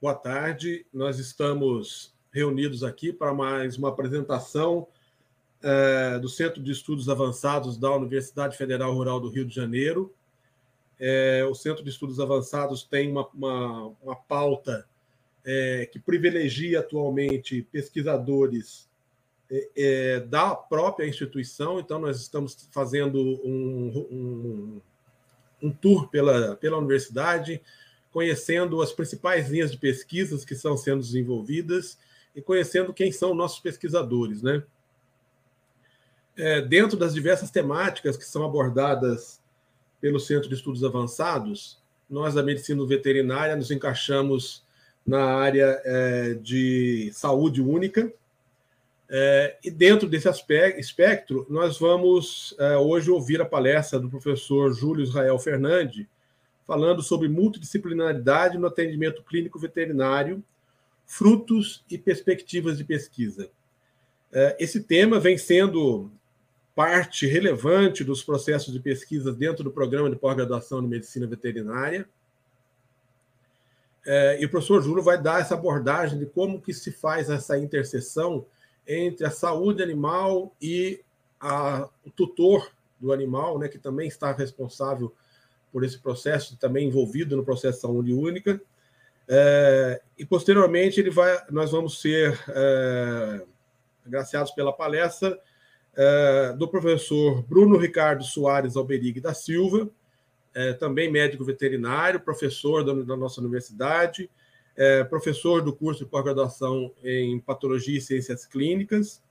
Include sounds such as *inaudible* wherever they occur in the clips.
Boa tarde. Nós estamos reunidos aqui para mais uma apresentação é, do Centro de Estudos Avançados da Universidade Federal Rural do Rio de Janeiro. É, o Centro de Estudos Avançados tem uma, uma, uma pauta é, que privilegia atualmente pesquisadores é, é, da própria instituição, então nós estamos fazendo um, um, um tour pela, pela universidade, conhecendo as principais linhas de pesquisas que estão sendo desenvolvidas e conhecendo quem são nossos pesquisadores, né? É, dentro das diversas temáticas que são abordadas pelo Centro de Estudos Avançados, nós da medicina veterinária nos encaixamos na área é, de saúde única. É, e dentro desse aspecto, espectro, nós vamos é, hoje ouvir a palestra do professor Júlio Israel Fernandes, falando sobre multidisciplinaridade no atendimento clínico veterinário, frutos e perspectivas de pesquisa. É, esse tema vem sendo parte relevante dos processos de pesquisa dentro do programa de pós-graduação em medicina veterinária. É, e o professor Júlio vai dar essa abordagem de como que se faz essa interseção entre a saúde animal e a, o tutor do animal, né, que também está responsável por esse processo, também envolvido no processo de saúde única. É, e posteriormente ele vai, nós vamos ser é, agraciados pela palestra é, do professor Bruno Ricardo Soares Alberig da Silva, é, também médico veterinário, professor da, da nossa universidade, é, professor do curso de pós-graduação em patologia e ciências clínicas,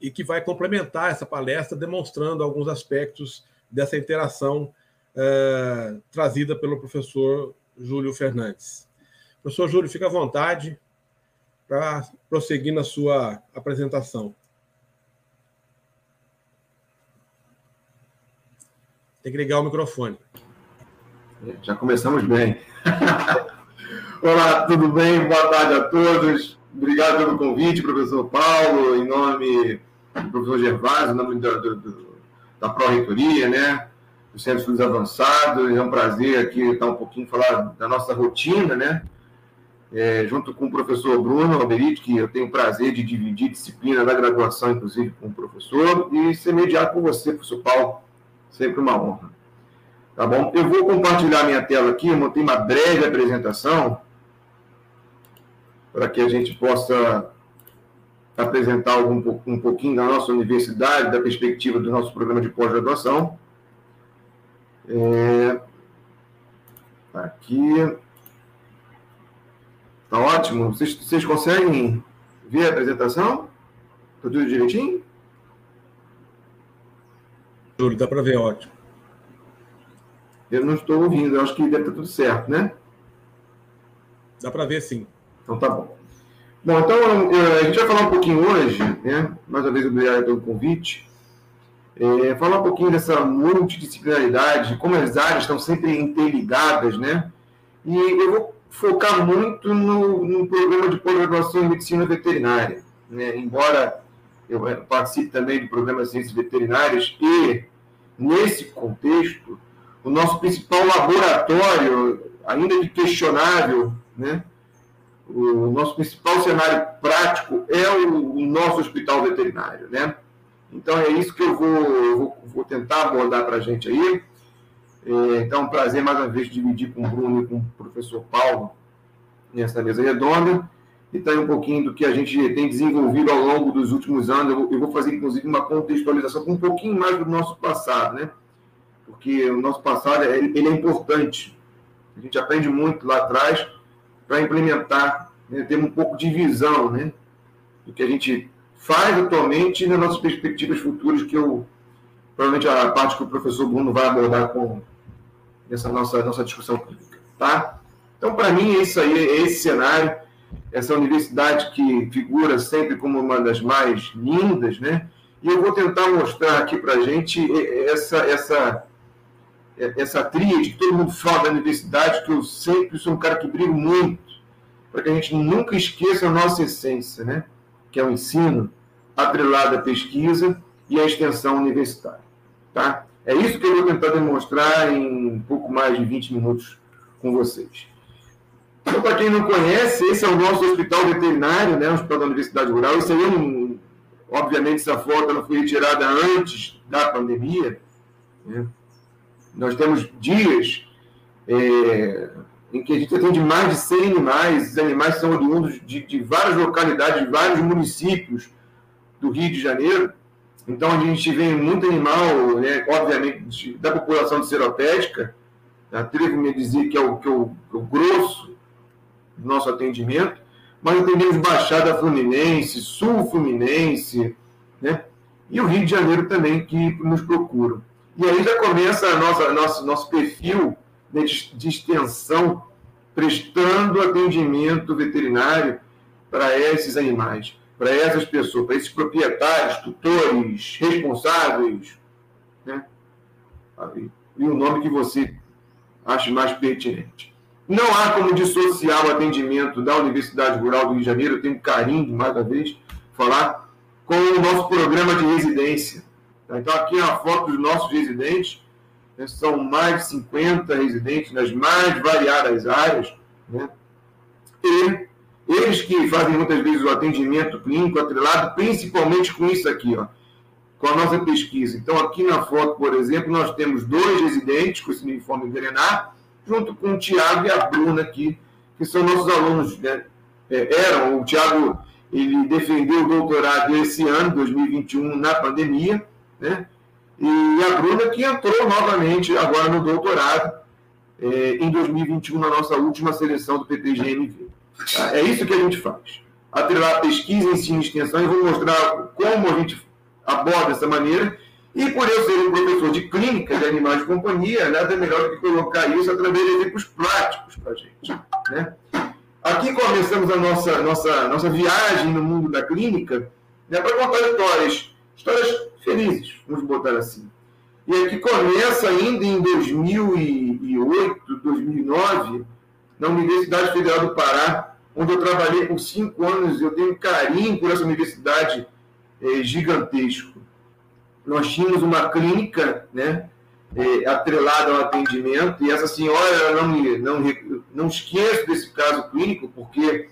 e que vai complementar essa palestra demonstrando alguns aspectos dessa interação é, trazida pelo professor Júlio Fernandes. Professor Júlio, fica à vontade para prosseguir na sua apresentação. Tem que ligar o microfone. Já começamos bem. *laughs* Olá, tudo bem? Boa tarde a todos. Obrigado pelo convite, professor Paulo, em nome do professor Gervásio, em nome do, do, do, da Pró-Reitoria, né? Do Centro de Estudos Avançados. É um prazer aqui estar um pouquinho falar da nossa rotina, né? É, junto com o professor Bruno Alberite, que eu tenho o prazer de dividir disciplina da graduação, inclusive, com o professor, e ser mediado com você, professor Paulo. Sempre uma honra. Tá bom? Eu vou compartilhar minha tela aqui, eu montei uma breve apresentação para que a gente possa apresentar um, um pouquinho da nossa universidade, da perspectiva do nosso programa de pós-graduação. É, aqui. Tá ótimo. Vocês, vocês conseguem ver a apresentação? Tá tudo direitinho? Júlio, dá para ver, ótimo. Eu não estou ouvindo, eu acho que deve estar tudo certo, né? Dá para ver, sim. Então tá bom. Bom, então a gente vai falar um pouquinho hoje, né? Mais uma vez, obrigado pelo convite é, falar um pouquinho dessa multidisciplinaridade, como as áreas estão sempre interligadas, né? E eu vou focar muito no, no programa de pós-graduação em medicina veterinária. Né? Embora eu participe também do programa de ciências veterinárias e, nesse contexto, o nosso principal laboratório, ainda que questionável, né? o nosso principal cenário prático é o, o nosso hospital veterinário, né? Então é isso que eu vou, vou, vou tentar abordar para a gente aí. É, então, é um prazer mais uma vez dividir com o Bruno e com o professor Paulo nessa mesa redonda. E também um pouquinho do que a gente tem desenvolvido ao longo dos últimos anos. Eu vou, eu vou fazer, inclusive, uma contextualização com um pouquinho mais do nosso passado, né? Porque o nosso passado ele, ele é importante. A gente aprende muito lá atrás para implementar, né? ter um pouco de visão, né? Do que a gente faz atualmente e nas nossas perspectivas futuras, que eu provavelmente a parte que o professor Bruno vai abordar com essa nossa, nossa discussão pública. Tá? Então, para mim, é isso aí, é esse cenário, essa universidade que figura sempre como uma das mais lindas, né? E eu vou tentar mostrar aqui para a gente essa, essa, essa tríade que todo mundo fala da universidade, que eu sempre sou um cara que brigo muito, para que a gente nunca esqueça a nossa essência, né? Que é o ensino, atrelada à pesquisa e à extensão universitária. Tá? É isso que eu vou tentar demonstrar em um pouco mais de 20 minutos com vocês. Então, para quem não conhece, esse é o nosso hospital veterinário, né, o Hospital da Universidade Rural. Isso aí, obviamente, essa foto ela foi retirada antes da pandemia. Né? Nós temos dias é, em que a gente atende mais de 100 animais. Esses animais são oriundos de, de várias localidades, de vários municípios do Rio de Janeiro. Então, a gente vê muito animal, né, obviamente, da população de seropédica, atrevo-me a dizer que é o, que é o, o grosso do nosso atendimento, mas atendemos Baixada Fluminense, Sul Fluminense, né? e o Rio de Janeiro também, que nos procuram. E aí já começa a nossa, nosso, nosso perfil né, de extensão, prestando atendimento veterinário para esses animais para essas pessoas, para esses proprietários, tutores, responsáveis, né? e o nome que você ache mais pertinente. Não há como dissociar o atendimento da Universidade Rural do Rio de Janeiro, eu tenho carinho de, mais uma vez, falar, com o nosso programa de residência. Então, aqui é a foto dos nossos residentes, né? são mais de 50 residentes nas mais variadas áreas, né? e eles que fazem muitas vezes o atendimento clínico atrelado, principalmente com isso aqui, ó, com a nossa pesquisa. Então, aqui na foto, por exemplo, nós temos dois residentes com esse uniforme veterinário, junto com o Tiago e a Bruna aqui, que são nossos alunos, né? É, eram, o Tiago, ele defendeu o doutorado esse ano, 2021, na pandemia, né? E a Bruna que entrou novamente agora no doutorado, é, em 2021, na nossa última seleção do PTGMV. Tá? É isso que a gente faz. Atrelar pesquisa, ensino e extensão, e vou mostrar como a gente aborda essa maneira. E por eu ser um professor de clínica de animais de companhia, nada melhor do que colocar isso através de exemplos práticos para a gente. Né? Aqui começamos a nossa, nossa, nossa viagem no mundo da clínica né, para contar histórias, histórias felizes, vamos botar assim. E aqui começa ainda em 2008, 2009, na Universidade Federal do Pará, onde eu trabalhei por cinco anos. Eu tenho carinho por essa universidade é, gigantesco. Nós tínhamos uma clínica, né, é, atrelada ao atendimento, e essa senhora, não, me, não, não esqueço desse caso clínico, porque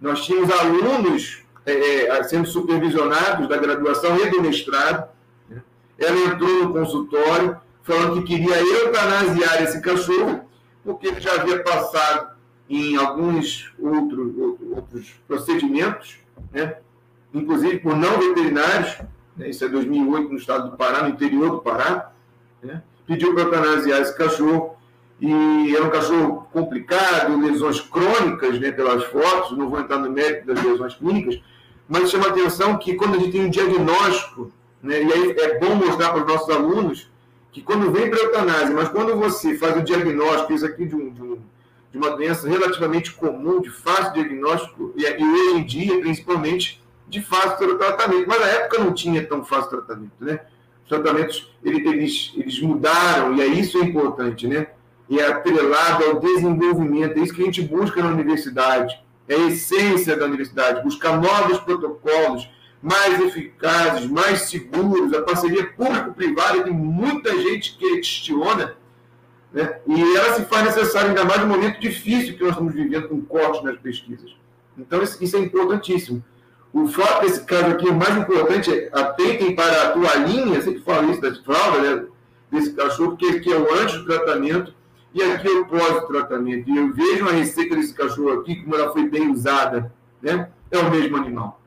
nós tínhamos alunos é sendo supervisionados da graduação e do mestrado. Né? Ela entrou no consultório falando que queria eutanasiar esse cachorro porque ele já havia passado em alguns outros, outros procedimentos, né? inclusive por não veterinários, né? isso é 2008 no estado do Pará, no interior do Pará, né? pediu para eutanasiar esse cachorro, e era um cachorro complicado, lesões crônicas, né, pelas fotos, não vou entrar no mérito das lesões clínicas, mas chama atenção que quando a gente tem um diagnóstico, né, e aí é bom mostrar para os nossos alunos que quando vem para a eutanásia, mas quando você faz o diagnóstico, isso aqui de, um, de, um, de uma doença relativamente comum, de fácil diagnóstico, e, e, hoje em dia, principalmente, de fácil tratamento. Mas na época não tinha tão fácil tratamento, né? Os tratamentos, eles, eles mudaram, e é isso é importante, né? E é atrelado ao desenvolvimento, é isso que a gente busca na universidade, é a essência da universidade, buscar novos protocolos, mais eficazes, mais seguros, a parceria público-privada, tem muita gente que questiona, né? e ela se faz necessária ainda mais no momento difícil que nós estamos vivendo com cortes nas pesquisas. Então, isso é importantíssimo. O fato desse caso aqui, o mais importante é atentem para a toalhinha, sempre falo isso da fralda, né? desse cachorro, porque aqui é o antes do tratamento e aqui é o pós-tratamento. E eu vejo a receita desse cachorro aqui, como ela foi bem usada, né? é o mesmo animal.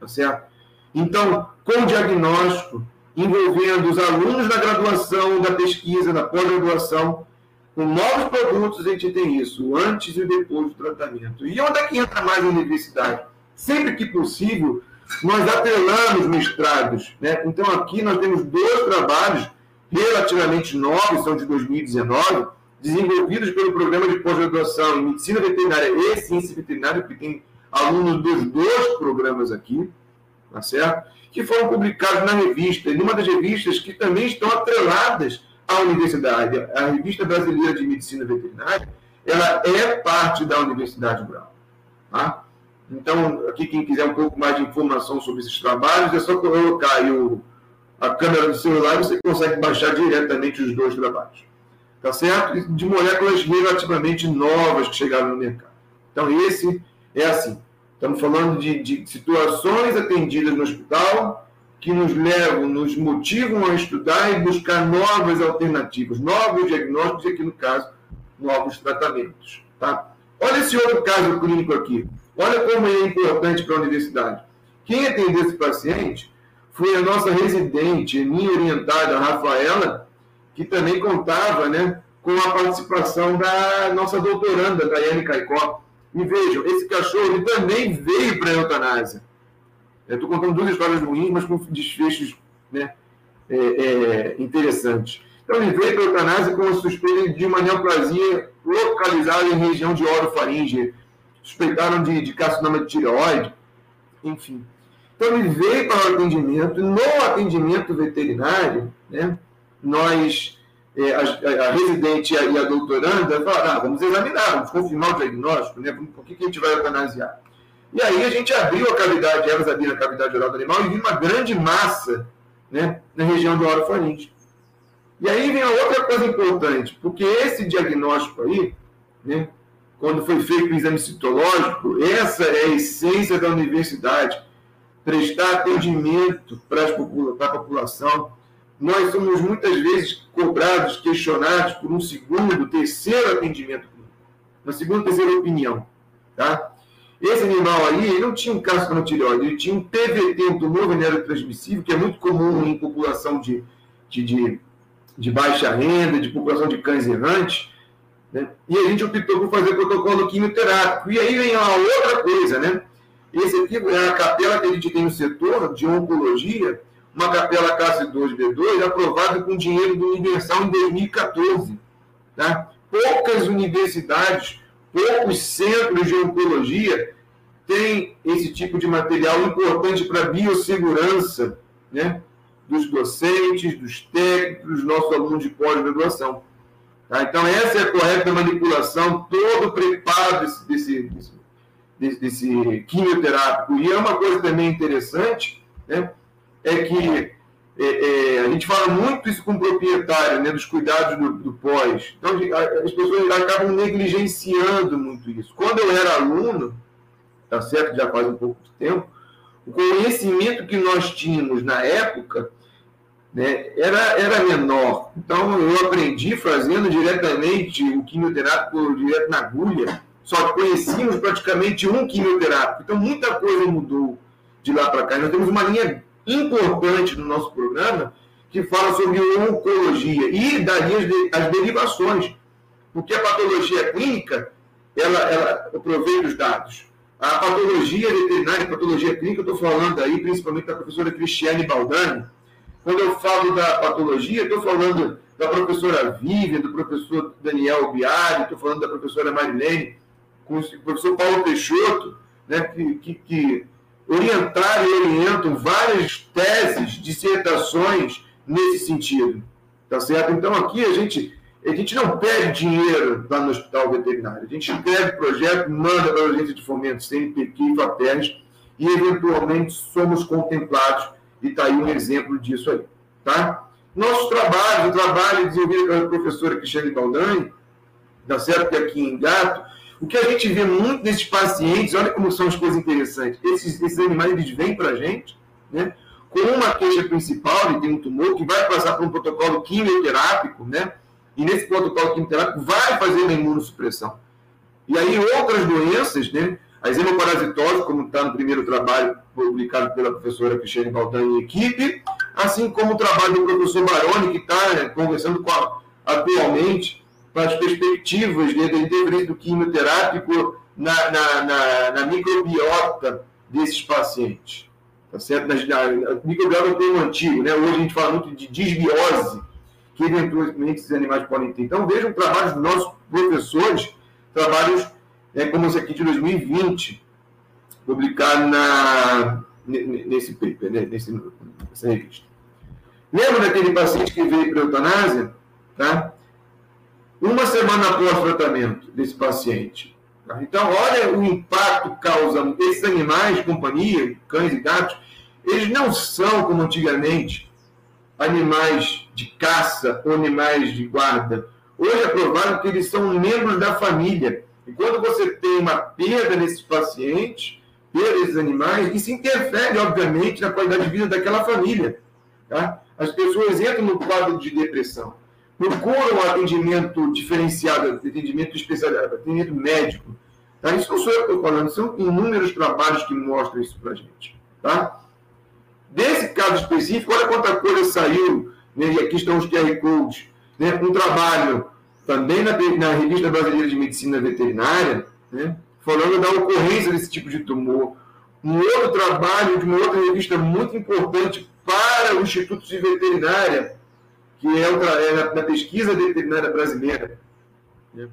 Tá certo? Então, com o diagnóstico, envolvendo os alunos da graduação, da pesquisa, da pós-graduação, com novos produtos, a gente tem isso, antes e depois do tratamento. E onde é que entra mais a universidade? Sempre que possível, nós atrelamos mestrados. Né? Então, aqui nós temos dois trabalhos relativamente novos, são de 2019, desenvolvidos pelo programa de pós-graduação em Medicina Veterinária e Ciência Veterinária, que tem alunos dos dois programas aqui, tá certo? que foram publicados na revista, em uma das revistas que também estão atreladas à universidade. A Revista Brasileira de Medicina Veterinária, ela é parte da Universidade Rural. Tá? Então, aqui quem quiser um pouco mais de informação sobre esses trabalhos, é só colocar aí o, a câmera do celular e você consegue baixar diretamente os dois trabalhos. tá certo? De moléculas relativamente novas que chegaram no mercado. Então, esse é assim. Estamos falando de, de situações atendidas no hospital que nos levam, nos motivam a estudar e buscar novas alternativas, novos diagnósticos e, aqui no caso, novos tratamentos. Tá? Olha esse outro caso clínico aqui. Olha como é importante para a universidade. Quem atendeu esse paciente foi a nossa residente, minha orientada, Rafaela, que também contava né, com a participação da nossa doutoranda, Daiane Caicó. E vejam, esse cachorro também veio para a eutanásia. Estou contando duas histórias ruins, mas com desfechos né, é, é, interessantes. Então, ele veio para a eutanásia com a suspeita de uma neoplasia localizada em região de orofaringe. Suspeitaram de, de carcinoma de tireoide, enfim. Então, ele veio para o atendimento, no atendimento veterinário, né, nós, a, a, residente e a, e a doutoranda falaram, ah, vamos examinar, vamos confirmar o diagnóstico, né, por que, que a gente vai eutanasiar? E aí a gente abriu a cavidade, elas abriram a cavidade oral do animal e viu uma grande massa né, na região do orofaringe. E aí vem a outra coisa importante, porque esse diagnóstico aí, né, quando foi feito o exame citológico, essa é a essência da universidade, prestar atendimento para, para a população. Nós somos muitas vezes cobrados, questionados por um segundo, terceiro atendimento uma segunda, terceira opinião. Tá? Esse animal aí ele não tinha um câncer tireoide, ele tinha um PVT, um tumor transmissível, que é muito comum em população de, de, de, de baixa renda, de população de cães errantes. Né? E a gente optou por fazer protocolo quimioterápico. E aí vem uma outra coisa, né? Esse aqui é a capela que a gente tem no setor de oncologia, uma capela classe 2B2, aprovada com dinheiro do Universal em 2014. Tá? Poucas universidades poucos centros de oncologia têm esse tipo de material importante para a biossegurança né, dos docentes, dos técnicos, dos nossos alunos de pós-graduação. Tá? Então, essa é a correta manipulação, todo o preparo desse, desse, desse, desse quimioterápico. E é uma coisa também interessante, né, é que é, é, a gente fala muito isso com o proprietário, né, dos cuidados do, do pós. Então, as pessoas acabam negligenciando muito isso. Quando eu era aluno, tá certo, já faz um pouco de tempo, o conhecimento que nós tínhamos na época né, era, era menor. Então, eu aprendi fazendo diretamente o quimioterápico direto na agulha, só conhecíamos praticamente um quimioterápico. Então, muita coisa mudou de lá para cá. Nós temos uma linha importante no nosso programa que fala sobre oncologia e daí as, derivações. Porque a patologia clínica, ela, ela aproveita os dados. A patologia veterinária, a patologia clínica, eu estou falando aí principalmente da professora Cristiane Baldani. Quando eu falo da patologia, estou falando da professora Vivian, do professor Daniel Biari, estou falando da professora Marilene, com o professor Paulo Peixoto, né, que, que, que orientaram e orientam várias teses, dissertações nesse sentido. Tá certo? Então aqui a gente, a gente não pede dinheiro lá no hospital veterinário. A gente escreve projeto, manda para a agência de fomento CNPq e FAPERS e eventualmente somos contemplados e está aí um exemplo disso aí. Tá? Nosso trabalho, o trabalho desenvolvido pela professora Cristiane Baldani, tá certo? Que aqui em Gato, o que a gente vê muito nesses pacientes, olha como são as coisas interessantes. Esses, esses animais eles vêm para a gente, né? Com uma queixa principal, ele tem um tumor que vai passar por um protocolo quimioterápico, né? E nesse protocolo quimioterápico vai fazer uma imunossupressão. E aí outras doenças, né? A hemoparasitose, como está no primeiro trabalho publicado pela professora Cristiane Baldan e equipe, assim como o trabalho do professor Baroni, que está né, conversando com a, atualmente com as perspectivas né, do quimioterápico na, na, na, na, microbiota desses pacientes. Tá certo? Na, na, microbiota é um antigo, né? hoje a gente fala muito de disbiose, que eventualmente esses animais podem ter. Então vejam trabalhos dos nossos professores, trabalhos né, como esse aqui de 2020, publicado na, nesse paper, né, nesse, nessa revista. Lembra daquele paciente que veio para a eutanásia? Tá? Uma semana após o tratamento desse paciente. Tá? Então, olha o impacto que causa esses animais, companhia, cães e gatos, eles não são como antigamente animais de caça ou animais de guarda. Hoje é provável que eles são membros da família. E quando você tem uma perda nesses pacientes, perda desses animais, isso interfere, obviamente, na qualidade de vida daquela família. Tá? As pessoas entram no quadro de depressão, procuram atendimento diferenciado, atendimento especializado, atendimento médico. Tá? Isso não sou eu que estou falando, são inúmeros trabalhos que mostram isso para a gente. Tá? Desse caso específico, olha quanta coisa saiu, né? e aqui estão os QR Codes. Né? Um trabalho também na, na Revista Brasileira de Medicina Veterinária, né? falando da ocorrência desse tipo de tumor. Um outro trabalho de uma outra revista muito importante para o Instituto de Veterinária, que é, é na, na, pesquisa veterinária brasileira. Né?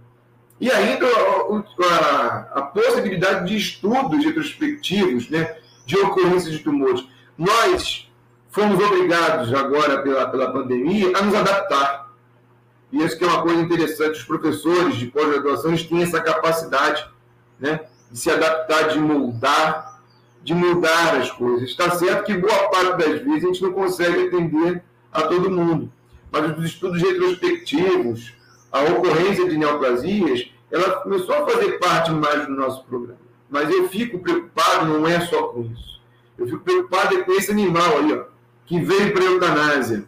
E ainda a, a, a, possibilidade de estudos retrospectivos né, de ocorrência de tumores. Nós fomos obrigados agora pela, pela pandemia a nos adaptar. E isso que é uma coisa interessante, os professores de pós-graduação têm essa capacidade né, de se adaptar, de moldar, de mudar as coisas. Está certo que boa parte das vezes a gente não consegue atender a todo mundo, mas os estudos retrospectivos, a ocorrência de neoplasias, ela começou a fazer parte mais do nosso programa. Mas eu fico preocupado, não é só com isso. Eu fico preocupado com esse animal aí, ó, que veio para a eutanásia,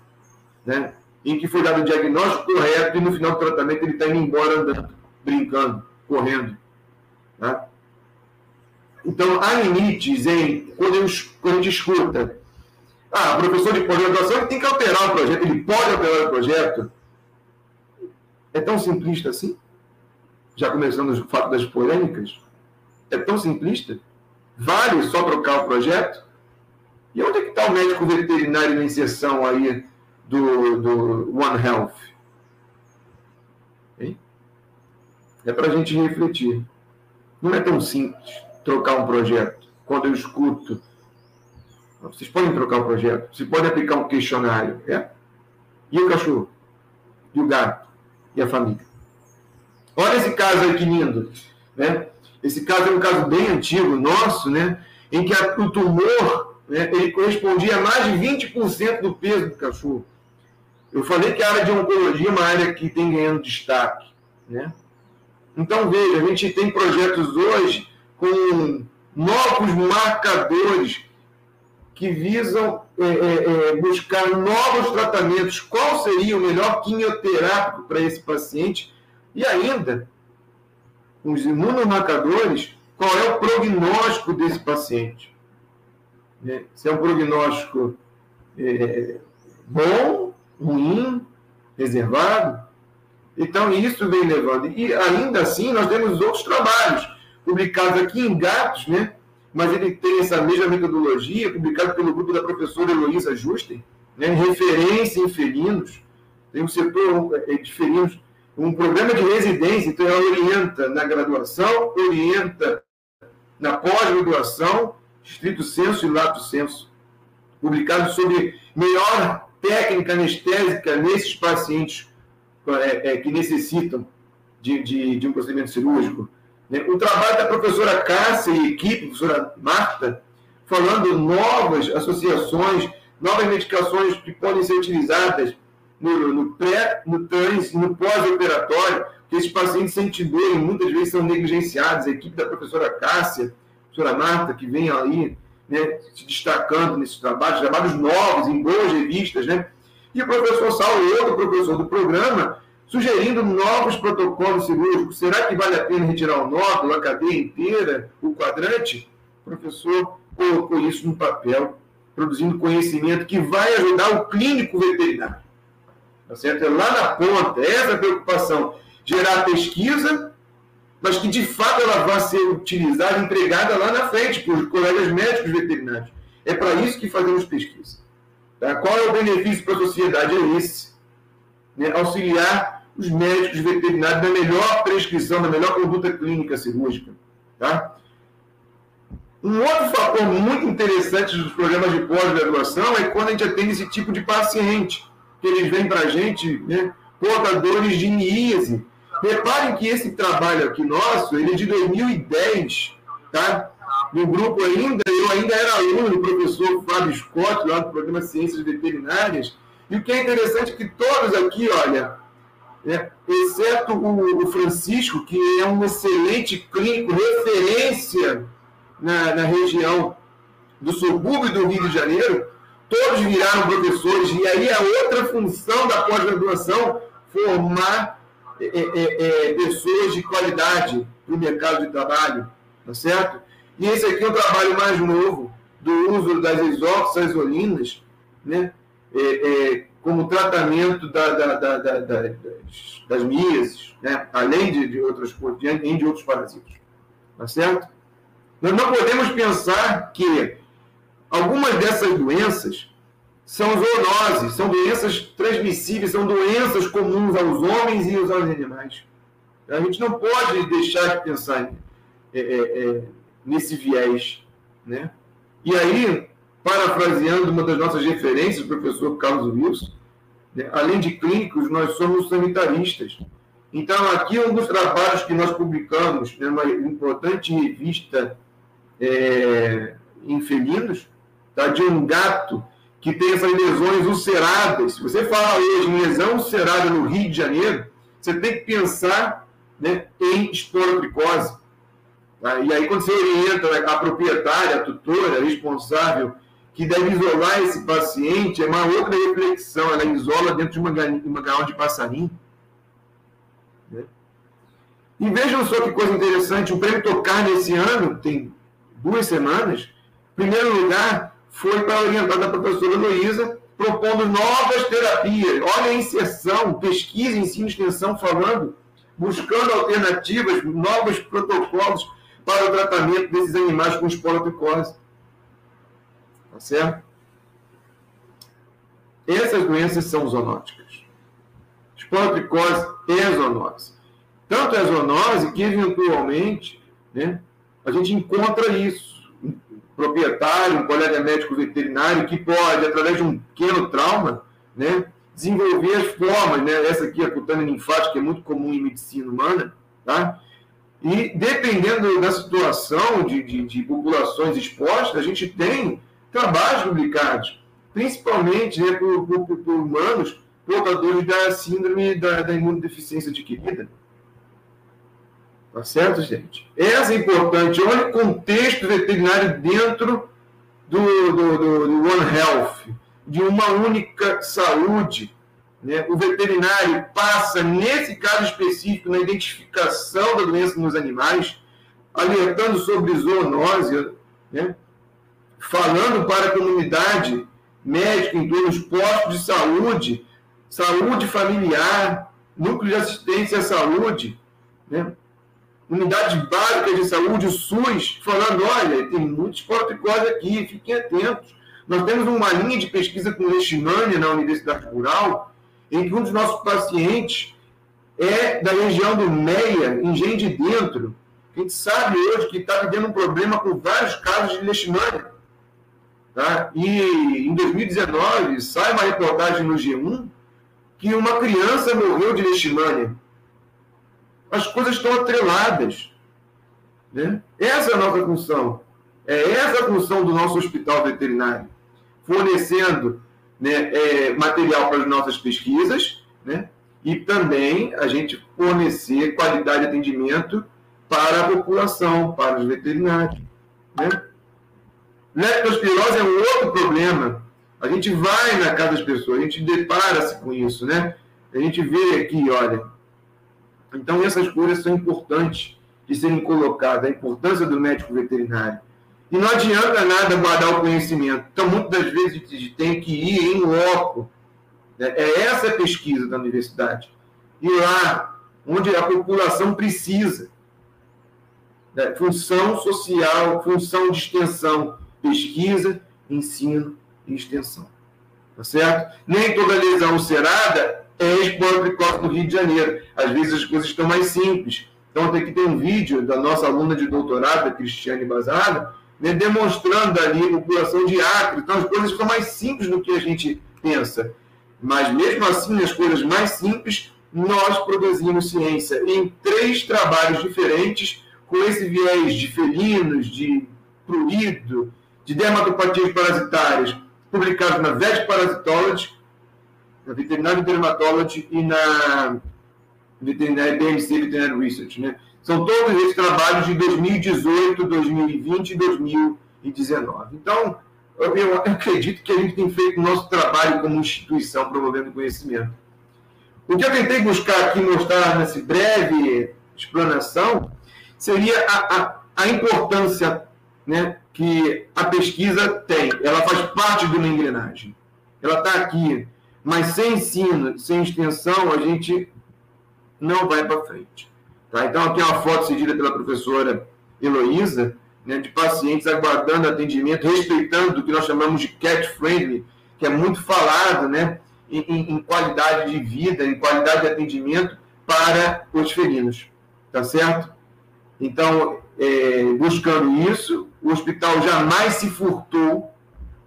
né? em que foi dado o diagnóstico correto e no final do tratamento ele está indo embora andando, brincando, correndo. Tá? Então, há limites em quando, eu, quando a gente escuta. Ah, professor de pós-graduação tem que alterar o projeto, ele pode alterar o projeto. É tão simplista assim? Já começando o fato das polêmicas? É tão simplista? Vale só trocar o projeto? E onde é que está o médico veterinário na inserção aí do, do One Health? Hein? É para a gente refletir. Não é tão simples trocar um projeto. Quando eu escuto, vocês podem trocar o projeto, vocês podem aplicar um questionário. É? E o cachorro? E o gato? E a família? Olha esse caso aí que lindo. Né? Esse caso é um caso bem antigo, nosso, né? em que a, o tumor né, ele correspondia a mais de 20% do peso do cachorro. Eu falei que a área de oncologia é uma área que tem ganhando destaque. Né? Então, veja, a gente tem projetos hoje com novos marcadores que visam é, é, é buscar novos tratamentos. Qual seria o melhor quimioterápico para esse paciente? E ainda, os imunomarcadores, qual é o prognóstico desse paciente? Né? Se é um prognóstico é, bom, ruim, reservado. Então, isso vem levando. E ainda assim, nós temos outros trabalhos publicados aqui em Gatos, né? Mas ele tem essa mesma metodologia, publicado pelo grupo da professora Heloísa Justen, né? referência em felinos. Tem um setor é, de felinos um programa de residência, então ela orienta na graduação, orienta na pós-graduação, estrito senso e lato senso, publicado sobre melhor técnica anestésica nesses pacientes é, é, que necessitam de, de, de, um procedimento cirúrgico. Né? O trabalho da professora Cássia e equipe, professora Marta, falando novas associações, novas medicações que podem ser utilizadas no, no pré, no trans no pós-operatório, que esses pacientes sentem dor e muitas vezes são negligenciados. A equipe da professora Cássia, professora Marta, que vem ali né, se destacando nesses trabalhos, trabalhos novos, em boas revistas, né? E o professor Saulo, outro professor do programa, sugerindo novos protocolos cirúrgicos. Será que vale a pena retirar o nódulo, a cadeia inteira, o quadrante? O professor colocou isso no papel, produzindo conhecimento que vai ajudar o clínico veterinário. Tá certo? É lá na ponta, essa é preocupação. Gerar pesquisa, mas que de fato ela vai ser utilizada, empregada lá na frente, por colegas médicos veterinários. É para isso que fazemos pesquisa. Tá? Qual é o benefício para a sociedade? É esse. Né? Auxiliar os médicos veterinários na melhor prescrição, na melhor conduta clínica cirúrgica. Tá? Um outro fator muito interessante dos programas de pós-graduação é quando a gente atende esse tipo de paciente que eles vêm para a gente, né, portadores de níase. Reparem que esse trabalho aqui nosso, ele é de 2010, tá? No grupo ainda, eu ainda era aluno do professor Fábio Scott, lá do programa Ciências Veterinárias, e o que é interessante é que todos aqui, olha, né? exceto o, o, Francisco, que é um excelente clínico, referência na, na região do subúrbio do Rio de Janeiro, todos viraram professores, e aí a outra função da pós-graduação, formar é, é, é, pessoas de qualidade para o mercado de trabalho, tá certo? E esse aqui é um trabalho mais novo, do uso das isóxiazolinas, né? Como tratamento da, da, da, das, das miases, né? além de, de, outras, de, de outros parasitas. Tá certo? Nós não podemos pensar que algumas dessas doenças são zoonoses, são doenças transmissíveis, são doenças comuns aos homens e aos animais. A gente não pode deixar de pensar é, é, é, nesse viés. Né? E aí, parafraseando uma das nossas referências, o professor Carlos Wilson, além de clínicos, nós somos sanitaristas. Então, aqui um dos trabalhos que nós publicamos numa importante revista é, em felinos, tá, de um gato que tem essas lesões ulceradas. Se você fala hoje em lesão ulcerada no Rio de Janeiro, você tem que pensar né, em esporotricose. Tá? E aí, quando você orienta a proprietária, a tutora, a responsável, que deve isolar esse paciente, é uma outra reflexão. Ela isola dentro de uma, uma gaiola de passarinho. Né? E vejam só que coisa interessante: o prêmio Tocar nesse ano, tem duas semanas, em primeiro lugar, foi para orientar a professora Luísa, propondo novas terapias. Olha a inserção, pesquisa, ensino, extensão, falando, buscando alternativas, novos protocolos para o tratamento desses animais com esporotricose. Tá certo? Essas doenças são zoonóticas. Esporotricose é zoonose. Tanto é zoonose que, eventualmente, né, a gente encontra isso. Um proprietário, um colega médico veterinário que pode, através de um pequeno trauma, né, desenvolver as formas, né, essa aqui, a cutânea linfática, que é muito comum em medicina humana, tá? E dependendo da situação de, de, de populações expostas, a gente tem trabalhos publicados, principalmente né, por, por, por, humanos portadores da síndrome da, da imunodeficiência adquirida. Tá certo, gente? Essa é importante. Olha o contexto veterinário dentro do, do, do, do One Health, de uma única saúde. Né? O veterinário passa, nesse caso específico, na identificação da doença nos animais, alertando sobre zoonose, né? Falando para a comunidade médica em torno dos postos de saúde, saúde familiar, núcleo de assistência à saúde, né? unidades básicas de saúde, o SUS, falando, olha, tem muitos porticose aqui, fiquem atentos. Nós temos uma linha de pesquisa com leishmania na Universidade Rural, em que um dos nossos pacientes é da região do Meia, em Gen de Dentro. A gente sabe hoje que está vivendo um problema com vários casos de leishmania. Tá? E em 2019 sai uma reportagem no G1 que uma criança morreu de leishmania. As coisas estão atreladas. Né? Essa é a nossa função. É essa a função do nosso hospital veterinário. Fornecendo né, é, material para as nossas pesquisas, né? e também a gente fornecer qualidade de atendimento para a população, para os veterinários. Né? Leptospirose é um outro problema. A gente vai na casa das pessoas, a gente depara-se com isso, né? A gente vê aqui, olha. Então, essas coisas são importantes de serem colocadas, a importância do médico veterinário. E não adianta nada guardar o conhecimento. Então, muitas vezes a gente tem que ir em loco. Né? É essa a pesquisa da universidade. Ir lá onde a população precisa. Né? Função social, função de extensão, pesquisa, ensino e extensão. Tá certo? Nem toda lesão ulcerada é esporo precoce no Rio de Janeiro. Às vezes as coisas estão mais simples. Então, tem que ter um vídeo da nossa aluna de doutorado, a Cristiane Bazada, né, demonstrando ali a população de Acre. Então, as coisas ficam mais simples do que a gente pensa. Mas, mesmo assim, nas coisas mais simples, nós produzimos ciência em três trabalhos diferentes, com esse viés de felinos, de prurido, de dermatopatias parasitárias, publicados na Vet Parasitology, na Veterinary Dermatology e na Veterinary BMC Veterinary Research. Né? São todos esses trabalhos de 2018, 2020 e 2019. Então, eu, acredito que a gente tem feito nosso trabalho como instituição promovendo conhecimento. O que eu tentei buscar aqui mostrar nessa breve explanação seria a, a, a importância né, que a pesquisa tem. Ela faz parte de uma engrenagem. Ela está aqui. Mas sem ensino, sem extensão, a gente não vai para frente. Tá? Então, aqui é uma foto cedida pela professora Heloísa, né, de pacientes aguardando atendimento, respeitando o que nós chamamos de cat friendly, que é muito falado né, em, em qualidade de vida, em qualidade de atendimento para os felinos. Tá certo? Então, é, buscando isso, o hospital jamais se furtou,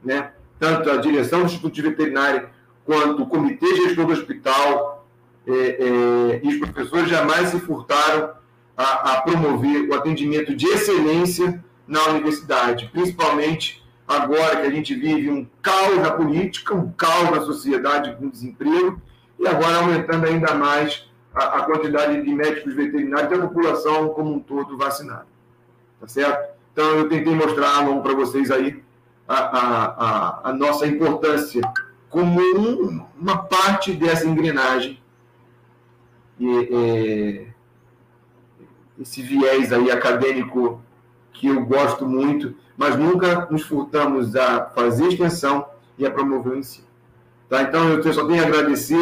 né? tanto a direção do Instituto de Veterinária quanto o comitê gestor do hospital é, é, e os professores jamais se furtaram a, a, promover o atendimento de excelência na universidade, principalmente agora que a gente vive um caos na política, um caos na sociedade com desemprego, e agora aumentando ainda mais a, a quantidade de médicos veterinários e a população como um todo vacinada. Tá certo? Então, eu tentei mostrar para vocês aí a, a, a, nossa importância como um, uma parte dessa engrenagem. E, é, esse viés aí acadêmico que eu gosto muito, mas nunca nos furtamos a fazer extensão e a promover o ensino. Tá? Então, eu só tenho a agradecer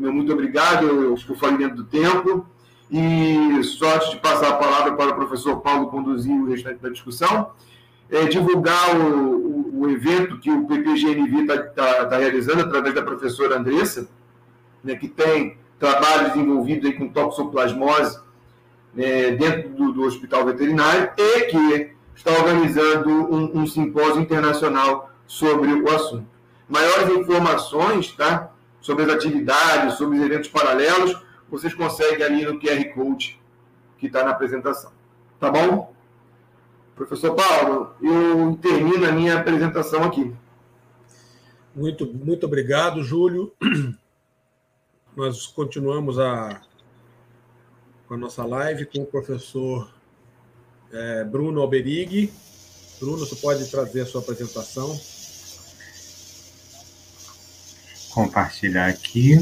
meu muito obrigado, eu acho que falei dentro do tempo. E antes de passar a palavra para o professor Paulo conduzir o restante da discussão, é, divulgar o, o, o, evento que o PPGNV está tá, tá realizando através da professora Andressa, né, que tem trabalho desenvolvido aí com toxoplasmose né, dentro do, do, hospital veterinário e que está organizando um, um simpósio internacional sobre o assunto. Maiores informações, tá? Sobre as atividades, sobre os eventos paralelos, vocês conseguem ali no QR Code que está na apresentação. Tá bom? Professor Paulo, eu termino a minha apresentação aqui. Muito, muito obrigado, Júlio. *clears throat* Nós continuamos a, a nossa live com o professor é, Bruno Alberig. Bruno, você pode trazer a sua apresentação compartilhar aqui.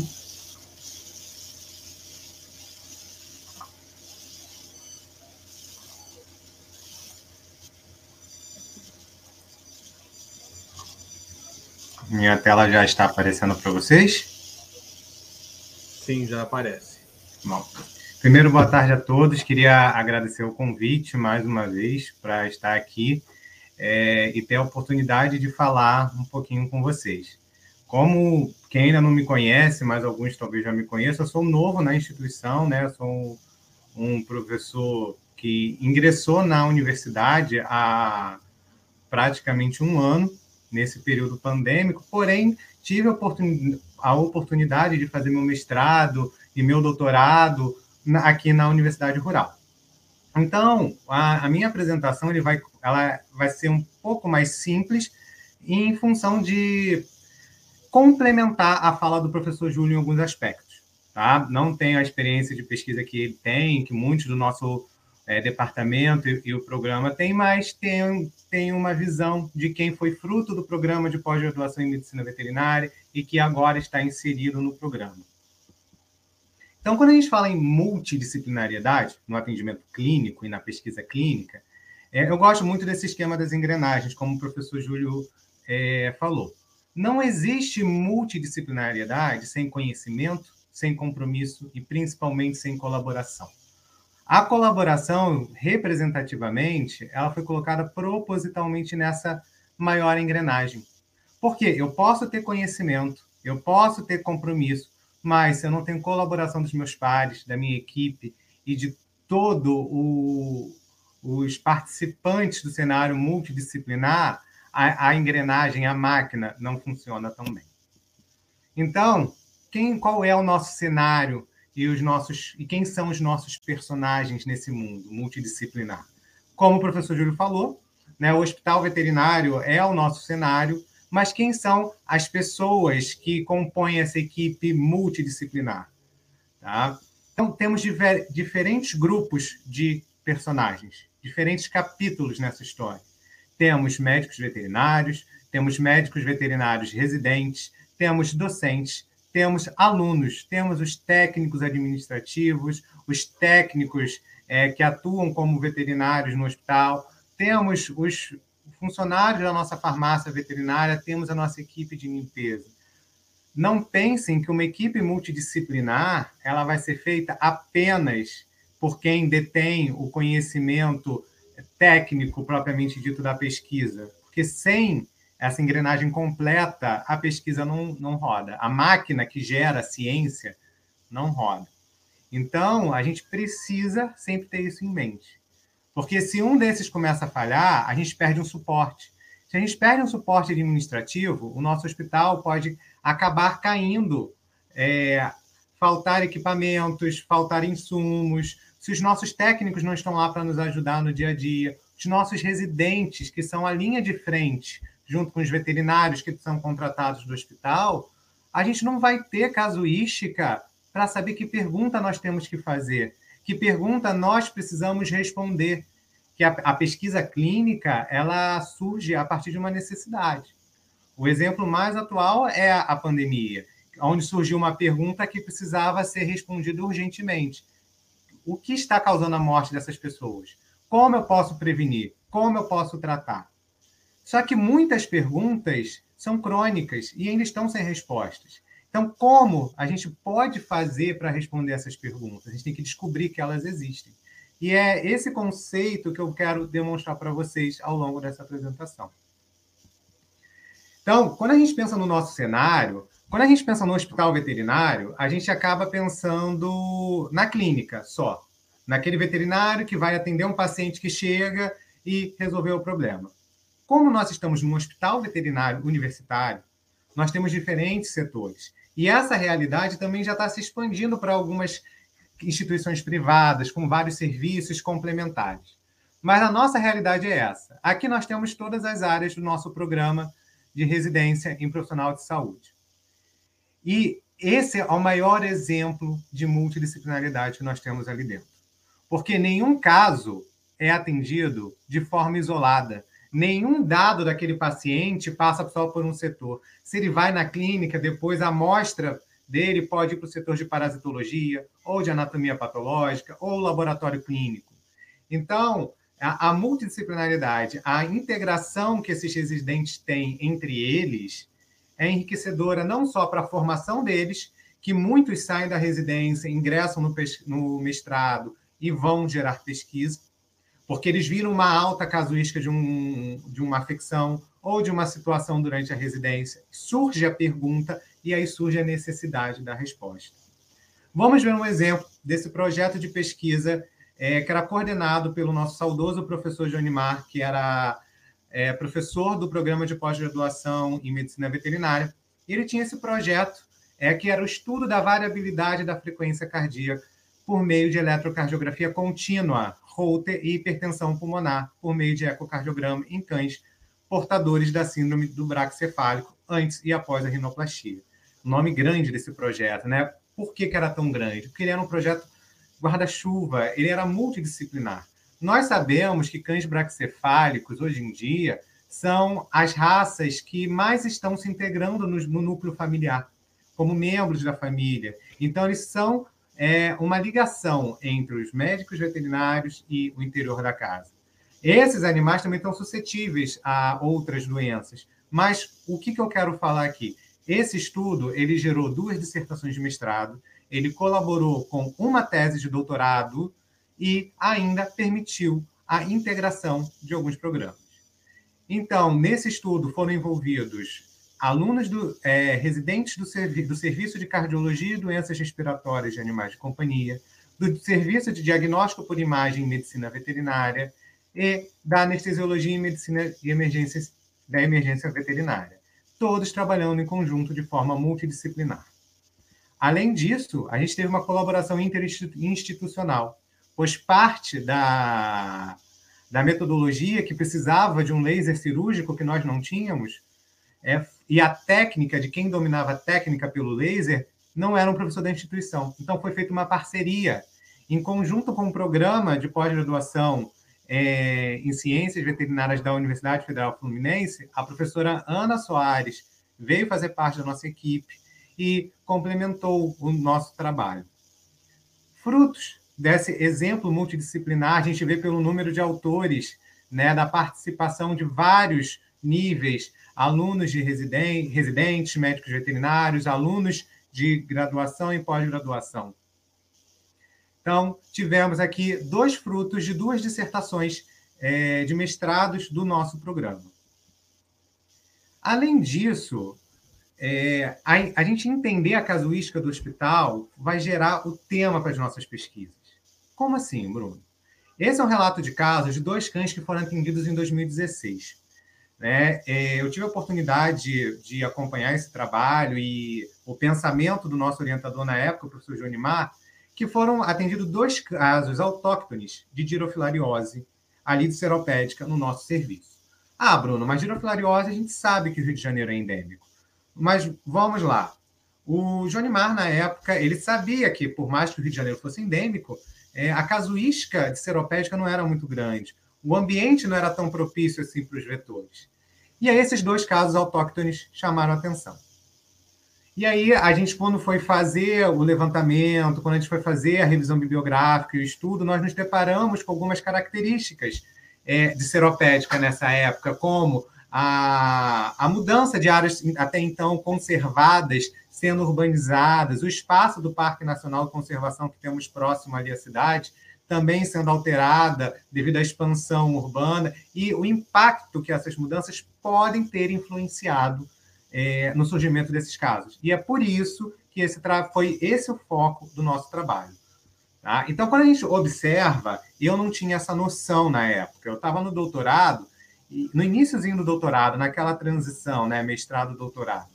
Minha tela já está aparecendo para vocês? Sim, já aparece. Bom, primeiro, boa tarde a todos. Queria agradecer o convite mais uma vez para estar aqui é, e ter a oportunidade de falar um pouquinho com vocês. Como quem ainda não me conhece, mas alguns talvez já me conheçam, eu sou novo na instituição, né? Eu sou um professor que ingressou na universidade há praticamente um ano, nesse período pandêmico, porém tive a, oportun a oportunidade de fazer meu mestrado e meu doutorado aqui na Universidade Rural. Então, a, a, minha apresentação ele vai, ela vai ser um pouco mais simples em função de complementar a fala do professor Júlio em alguns aspectos. Tá? Não tenho a experiência de pesquisa que ele tem, que muitos do nosso é, departamento e, e, o programa têm, mas tem, tem uma visão de quem foi fruto do programa de pós-graduação em medicina veterinária e que agora está inserido no programa. Então, quando a gente fala em multidisciplinariedade no atendimento clínico e na pesquisa clínica, é, eu gosto muito desse esquema das engrenagens, como o professor Júlio é, falou. Não existe multidisciplinariedade sem conhecimento, sem compromisso e principalmente sem colaboração. A colaboração, representativamente, ela foi colocada propositalmente nessa maior engrenagem. Porque eu posso ter conhecimento, eu posso ter compromisso, mas se eu não tenho colaboração dos meus pares, da minha equipe e de todo o, os participantes do cenário multidisciplinar, a, a engrenagem, a máquina não funciona tão bem. Então, quem, qual é o nosso cenário e os nossos e quem são os nossos personagens nesse mundo multidisciplinar? Como o professor Júlio falou, né, o hospital veterinário é o nosso cenário, mas quem são as pessoas que compõem essa equipe multidisciplinar? Tá? Então, temos diver, diferentes grupos de personagens, diferentes capítulos nessa história. Temos médicos veterinários, temos médicos veterinários residentes, temos docentes, temos alunos, temos os técnicos administrativos, os técnicos é, que atuam como veterinários no hospital, temos os funcionários da nossa farmácia veterinária, temos a nossa equipe de limpeza. Não pensem que uma equipe multidisciplinar ela vai ser feita apenas por quem detém o conhecimento técnico propriamente dito da pesquisa, porque sem essa engrenagem completa, a pesquisa não, não roda. A máquina que gera a ciência não roda. Então, a gente precisa sempre ter isso em mente. Porque se um desses começa a falhar, a gente perde um suporte. Se a gente perde um suporte administrativo, o nosso hospital pode acabar caindo, é, faltar equipamentos, faltar insumos. Se os nossos técnicos não estão lá para nos ajudar no dia a dia, os nossos residentes, que são a linha de frente junto com os veterinários que são contratados do hospital, a gente não vai ter casuística para saber que pergunta nós temos que fazer, que pergunta nós precisamos responder. Que a, a pesquisa clínica ela surge a partir de uma necessidade. O exemplo mais atual é a, a pandemia, onde surgiu uma pergunta que precisava ser respondida urgentemente. O que está causando a morte dessas pessoas? Como eu posso prevenir? Como eu posso tratar? Só que muitas perguntas são crônicas e ainda estão sem respostas. Então, como a gente pode fazer para responder essas perguntas? A gente tem que descobrir que elas existem. E é esse conceito que eu quero demonstrar para vocês ao longo dessa apresentação. Então, quando a gente pensa no nosso cenário, quando a gente pensa no hospital veterinário, a gente acaba pensando na clínica só, naquele veterinário que vai atender um paciente que chega e resolver o problema. Como nós estamos num hospital veterinário universitário, nós temos diferentes setores. E essa realidade também já está se expandindo para algumas instituições privadas, com vários serviços complementares. Mas a nossa realidade é essa. Aqui nós temos todas as áreas do nosso programa de residência em profissional de saúde. E esse é o maior exemplo de multidisciplinaridade que nós temos ali dentro. Porque nenhum caso é atendido de forma isolada, nenhum dado daquele paciente passa só por um setor. Se ele vai na clínica, depois a amostra dele pode ir para o setor de parasitologia, ou de anatomia patológica, ou laboratório clínico. Então, a, a multidisciplinaridade, a integração que esses residentes têm entre eles é enriquecedora não só para a formação deles, que muitos saem da residência, ingressam no, no mestrado e vão gerar pesquisa, porque eles viram uma alta casuística de, um, de uma afecção ou de uma situação durante a residência. Surge a pergunta e aí surge a necessidade da resposta. Vamos ver um exemplo desse projeto de pesquisa é, que era coordenado pelo nosso saudoso professor Jonimar, que era é, professor do programa de pós-graduação em medicina veterinária. Ele tinha esse projeto, é, que era o estudo da variabilidade da frequência cardíaca por meio de eletrocardiografia contínua, Holter e hipertensão pulmonar por meio de ecocardiograma em cães portadores da síndrome do braquicefálico antes e após a rinoplastia. Nome grande desse projeto, né? Por que, que era tão grande? Porque ele era um projeto guarda-chuva, ele era multidisciplinar. Nós sabemos que cães braquicefálicos, hoje em dia, são as raças que mais estão se integrando no, no núcleo familiar, como membros da família. Então, eles são é uma ligação entre os médicos veterinários e o interior da casa. Esses animais também estão suscetíveis a outras doenças. Mas o que, que eu quero falar aqui? Esse estudo ele gerou duas dissertações de mestrado, ele colaborou com uma tese de doutorado e ainda permitiu a integração de alguns programas. Então, nesse estudo foram envolvidos alunos do, é, residentes do, servi do Serviço de Cardiologia e Doenças Respiratórias de Animais de Companhia, do Serviço de Diagnóstico por Imagem em Medicina Veterinária e da Anestesiologia e Medicina e Emergências da Emergência Veterinária, todos trabalhando em conjunto de forma multidisciplinar. Além disso, a gente teve uma colaboração interinstitucional, pois parte da, da metodologia que precisava de um laser cirúrgico que nós não tínhamos é, e a técnica de quem dominava a técnica pelo laser não era um professor da instituição. Então, foi feita uma parceria, em conjunto com um programa de pós-graduação é, em Ciências Veterinárias da Universidade Federal Fluminense, a professora Ana Soares veio fazer parte da nossa equipe e complementou o nosso trabalho. Frutos desse exemplo multidisciplinar, a gente vê pelo número de autores, né, da participação de vários níveis, alunos de residentes, médicos veterinários, alunos de graduação e pós-graduação. Então, tivemos aqui dois frutos de duas dissertações é, de mestrados do nosso programa. Além disso, é, a, a, gente entender a casuística do hospital vai gerar o tema para as nossas pesquisas. Como assim, Bruno? Esse é um relato de casos de dois cães que foram atendidos em 2016. Né? É, eu tive a oportunidade de, acompanhar esse trabalho e o pensamento do nosso orientador na época, o professor Jonimar, que foram atendidos dois casos autóctones de dirofilariose, ali de seropédica, no nosso serviço. Ah, Bruno, mas dirofilariose a gente sabe que o Rio de Janeiro é endêmico. Mas vamos lá. O Jonimar, na época, ele sabia que, por mais que o Rio de Janeiro fosse endêmico, é, a casuística de seropédica não era muito grande o ambiente não era tão propício assim para os vetores. E aí esses dois casos autóctones chamaram atenção. E aí a gente, quando foi fazer o levantamento, quando a gente foi fazer a revisão bibliográfica e o estudo, nós nos deparamos com algumas características é, de seropédica nessa época, como a, a mudança de áreas até então conservadas sendo urbanizadas, o espaço do Parque Nacional de Conservação que temos próximo ali à cidade, também sendo alterada devido à expansão urbana e o impacto que essas mudanças podem ter influenciado é, no surgimento desses casos. E é por isso que esse foi esse o foco do nosso trabalho. Tá? Então, quando a gente observa, eu não tinha essa noção na época. Eu estava no doutorado, no iníciozinho do doutorado, naquela transição, né, mestrado-doutorado.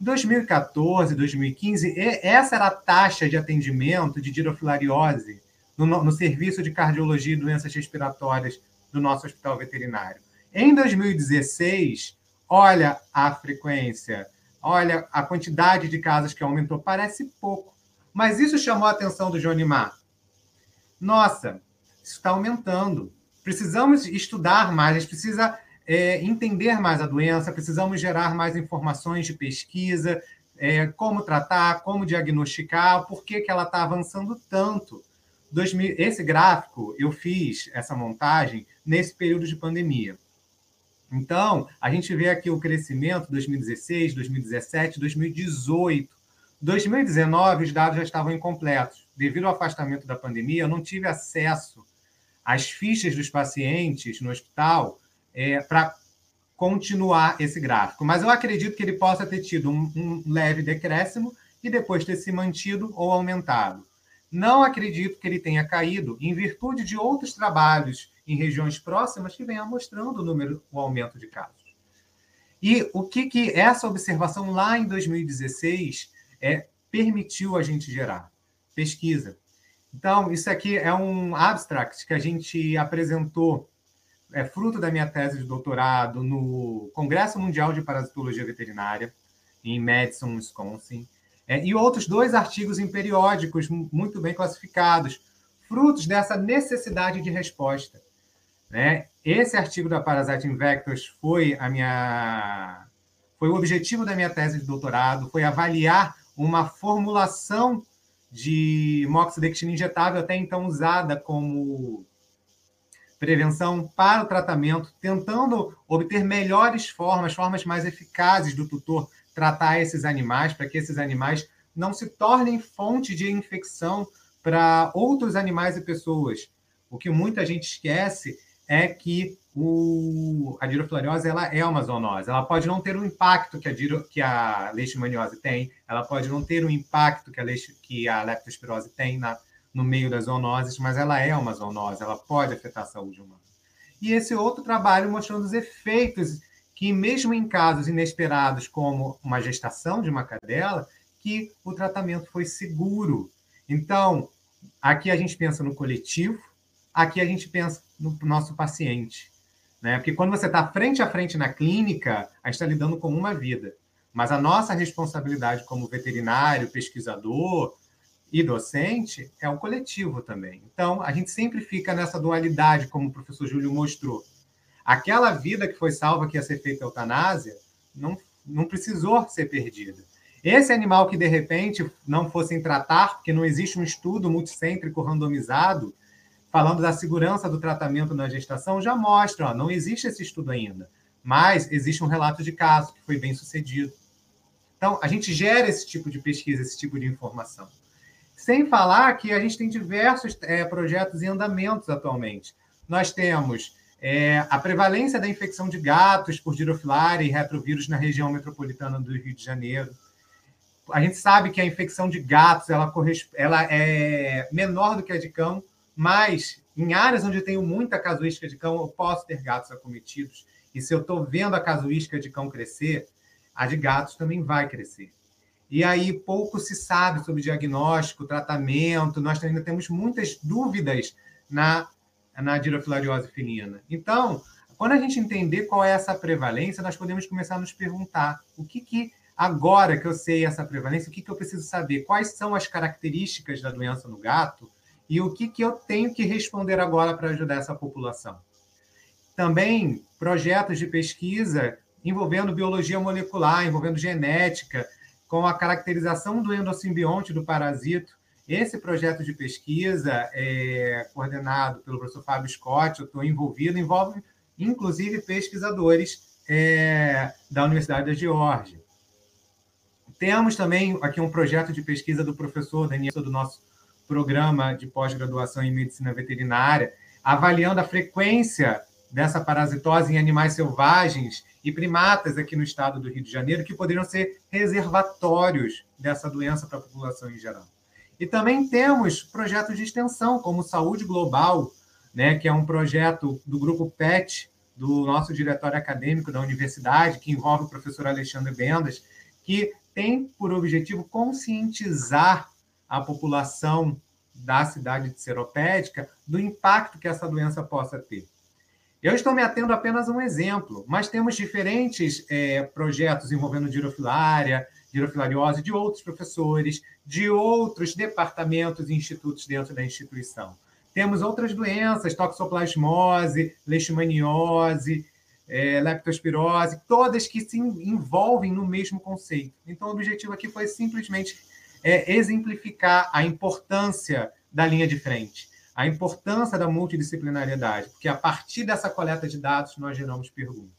Em 2014, 2015, essa era a taxa de atendimento de dirofilariose no, no Serviço de Cardiologia e Doenças Respiratórias do nosso hospital veterinário. Em 2016, olha a frequência, olha a quantidade de casos que aumentou, parece pouco. Mas isso chamou a atenção do Jonimar. Nossa, isso está aumentando. Precisamos estudar mais, a gente precisa é, entender mais a doença, precisamos gerar mais informações de pesquisa, é, como tratar, como diagnosticar, por que, que ela está avançando tanto. 2000, esse gráfico, eu fiz essa montagem nesse período de pandemia. Então, a gente vê aqui o crescimento 2016, 2017, 2018. 2019, os dados já estavam incompletos. Devido ao afastamento da pandemia, eu não tive acesso às fichas dos pacientes no hospital é, para continuar esse gráfico. Mas eu acredito que ele possa ter tido um, um leve decréscimo e depois ter se mantido ou aumentado. Não acredito que ele tenha caído em virtude de outros trabalhos em regiões próximas que venham mostrando o número, o aumento de casos. E o que, que essa observação lá em 2016 é, permitiu a gente gerar? Pesquisa. Então, isso aqui é um abstract que a gente apresentou, é fruto da minha tese de doutorado no Congresso Mundial de Parasitologia Veterinária, em Madison, Wisconsin. É, e outros dois artigos em periódicos muito bem classificados, frutos dessa necessidade de resposta. Né? Esse artigo da Parasite Vectors foi a minha foi o objetivo da minha tese de doutorado, foi avaliar uma formulação de moxidectina injetável até então usada como prevenção para o tratamento, tentando obter melhores formas, formas mais eficazes do tutor tratar esses animais, para que esses animais não se tornem fonte de infecção para outros animais e pessoas. O que muita gente esquece é que o, a dirofilariose ela é uma zoonose. Ela pode não ter o impacto que a, que a leishmaniose tem, ela pode não ter o impacto que a, leite, que a leptospirose tem na, no meio das zoonoses, mas ela é uma zoonose, ela pode afetar a saúde humana. E esse outro trabalho mostrando os efeitos que mesmo em casos inesperados, como uma gestação de uma cadela, que o tratamento foi seguro. Então, aqui a gente pensa no coletivo, aqui a gente pensa no nosso paciente. Né? Porque quando você está frente a frente na clínica, a gente está lidando com uma vida. Mas a nossa responsabilidade como veterinário, pesquisador e docente é o coletivo também. Então, a gente sempre fica nessa dualidade, como o professor Júlio mostrou. Aquela vida que foi salva, que ia ser feita eutanásia, não, não precisou ser perdida. Esse animal que, de repente, não fossem tratar, porque não existe um estudo multicêntrico randomizado, falando da segurança do tratamento na gestação, já mostra, ó, não existe esse estudo ainda, mas existe um relato de caso que foi bem sucedido. Então, a gente gera esse tipo de pesquisa, esse tipo de informação. Sem falar que a gente tem diversos é, projetos em andamentos atualmente. Nós temos é, a prevalência da infecção de gatos por girofilária e retrovírus na região metropolitana do Rio de Janeiro. A gente sabe que a infecção de gatos ela, ela é menor do que a de cão, mas em áreas onde eu tenho muita casuística de cão, eu posso ter gatos acometidos. E se eu estou vendo a casuística de cão crescer, a de gatos também vai crescer. E aí pouco se sabe sobre diagnóstico, tratamento, nós ainda temos muitas dúvidas na, na dirofilariose felina. Então, quando a gente entender qual é essa prevalência, nós podemos começar a nos perguntar o que, que agora que eu sei essa prevalência, o que, que eu preciso saber? Quais são as características da doença no gato e o que, que eu tenho que responder agora para ajudar essa população? Também projetos de pesquisa envolvendo biologia molecular, envolvendo genética, com a caracterização do endosimbionte do parasito. Esse projeto de pesquisa, é, coordenado pelo professor Fábio Scott, eu estou envolvido, envolve inclusive pesquisadores é, da Universidade da Geórgia. Temos também aqui um projeto de pesquisa do professor Daniel, do nosso programa de pós-graduação em medicina veterinária, avaliando a frequência dessa parasitose em animais selvagens e primatas aqui no estado do Rio de Janeiro, que poderiam ser reservatórios dessa doença para a população em geral. E também temos projetos de extensão, como Saúde Global, né, que é um projeto do grupo PET, do nosso diretório acadêmico da universidade, que envolve o professor Alexandre Bendas, que tem por objetivo conscientizar a população da cidade de Seropédica do impacto que essa doença possa ter. Eu estou me atendo apenas a um exemplo, mas temos diferentes é, projetos envolvendo girofilária, girofilariose de outros professores, de outros departamentos e institutos dentro da instituição. Temos outras doenças, toxoplasmose, leishmaniose, é, leptospirose, todas que se envolvem no mesmo conceito. Então, o objetivo aqui foi simplesmente é, exemplificar a importância da linha de frente a importância da multidisciplinariedade, porque a partir dessa coleta de dados nós geramos perguntas.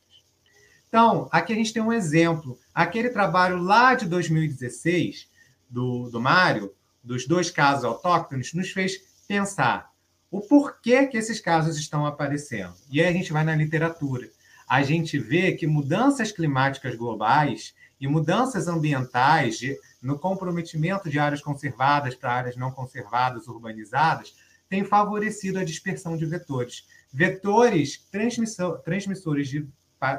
Então, aqui a gente tem um exemplo. Aquele trabalho lá de 2016, do, do Mário, dos dois casos autóctones, nos fez pensar o porquê que esses casos estão aparecendo. E aí a gente vai na literatura. A gente vê que mudanças climáticas globais e mudanças ambientais de, no comprometimento de áreas conservadas para áreas não conservadas, urbanizadas, tem favorecido a dispersão de vetores. Vetores transmissores de,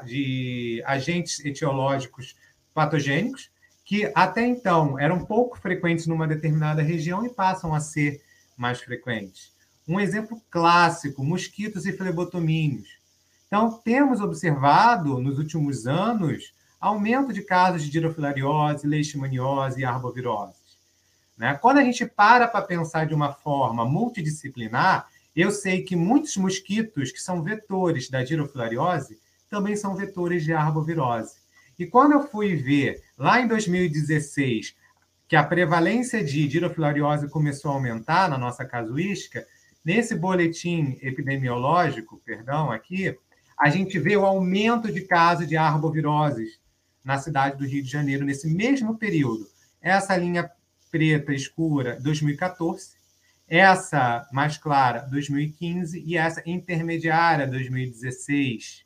de agentes etiológicos patogênicos, que até então eram pouco frequentes numa determinada região e passam a ser mais frequentes. Um exemplo clássico: mosquitos e flebotomínios. Então, temos observado nos últimos anos aumento de casos de dirofilariose, leishmaniose e arbovirose. Né? Quando a gente para para pensar de uma forma multidisciplinar, eu sei que muitos mosquitos que são vetores da girofilariose também são vetores de arbovirose. E quando eu fui ver, lá em 2016, que a prevalência de girofilariose começou a aumentar na nossa casuística, nesse boletim epidemiológico, perdão, aqui, a gente vê o aumento de casos de arboviroses na cidade do Rio de Janeiro nesse mesmo período. Essa linha preta escura 2014, essa mais clara 2015 e essa intermediária 2016.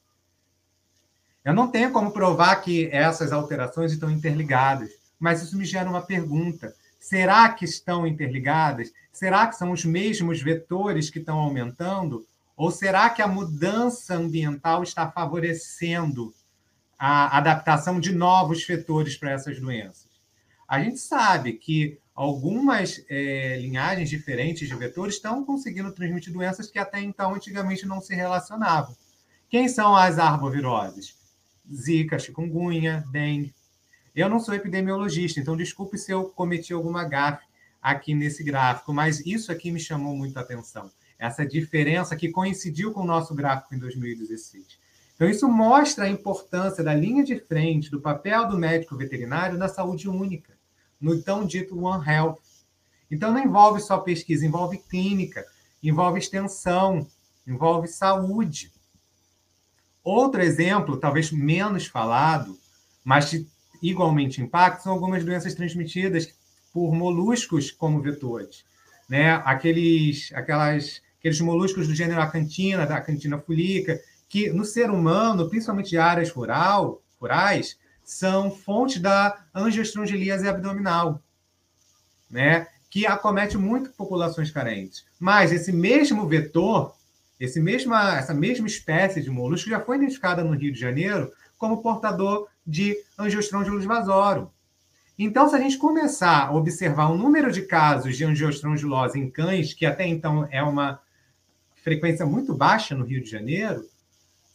Eu não tenho como provar que essas alterações estão interligadas, mas isso me gera uma pergunta. Será que estão interligadas? Será que são os mesmos vetores que estão aumentando? Ou será que a mudança ambiental está favorecendo a adaptação de novos vetores para essas doenças? A gente sabe que algumas é, linhagens diferentes de vetores estão conseguindo transmitir doenças que até então antigamente não se relacionavam. Quem são as arboviroses? Zika, chikungunya, dengue. Eu não sou epidemiologista, então desculpe se eu cometi alguma gafe aqui nesse gráfico, mas isso aqui me chamou muito a atenção. Essa diferença que coincidiu com o nosso gráfico em 2016. Então, isso mostra a importância da linha de frente, do papel do médico veterinário na saúde única, no tão dito One Health. Então, não envolve só pesquisa, envolve clínica, envolve extensão, envolve saúde. Outro exemplo, talvez menos falado, mas de igualmente impacto, são algumas doenças transmitidas por moluscos como vetores. Né? Aqueles, aquelas, aqueles moluscos do gênero acantina, da acantina fulica, que no ser humano, principalmente de áreas rural, rurais, são fontes da angiostrongelíase abdominal, né? que acomete muito populações carentes. Mas esse mesmo vetor, esse mesma, essa mesma espécie de molusco já foi identificada no Rio de Janeiro como portador de angiostrongelus vasorum. Então, se a gente começar a observar o número de casos de angiostrongilose em cães, que até então é uma frequência muito baixa no Rio de Janeiro,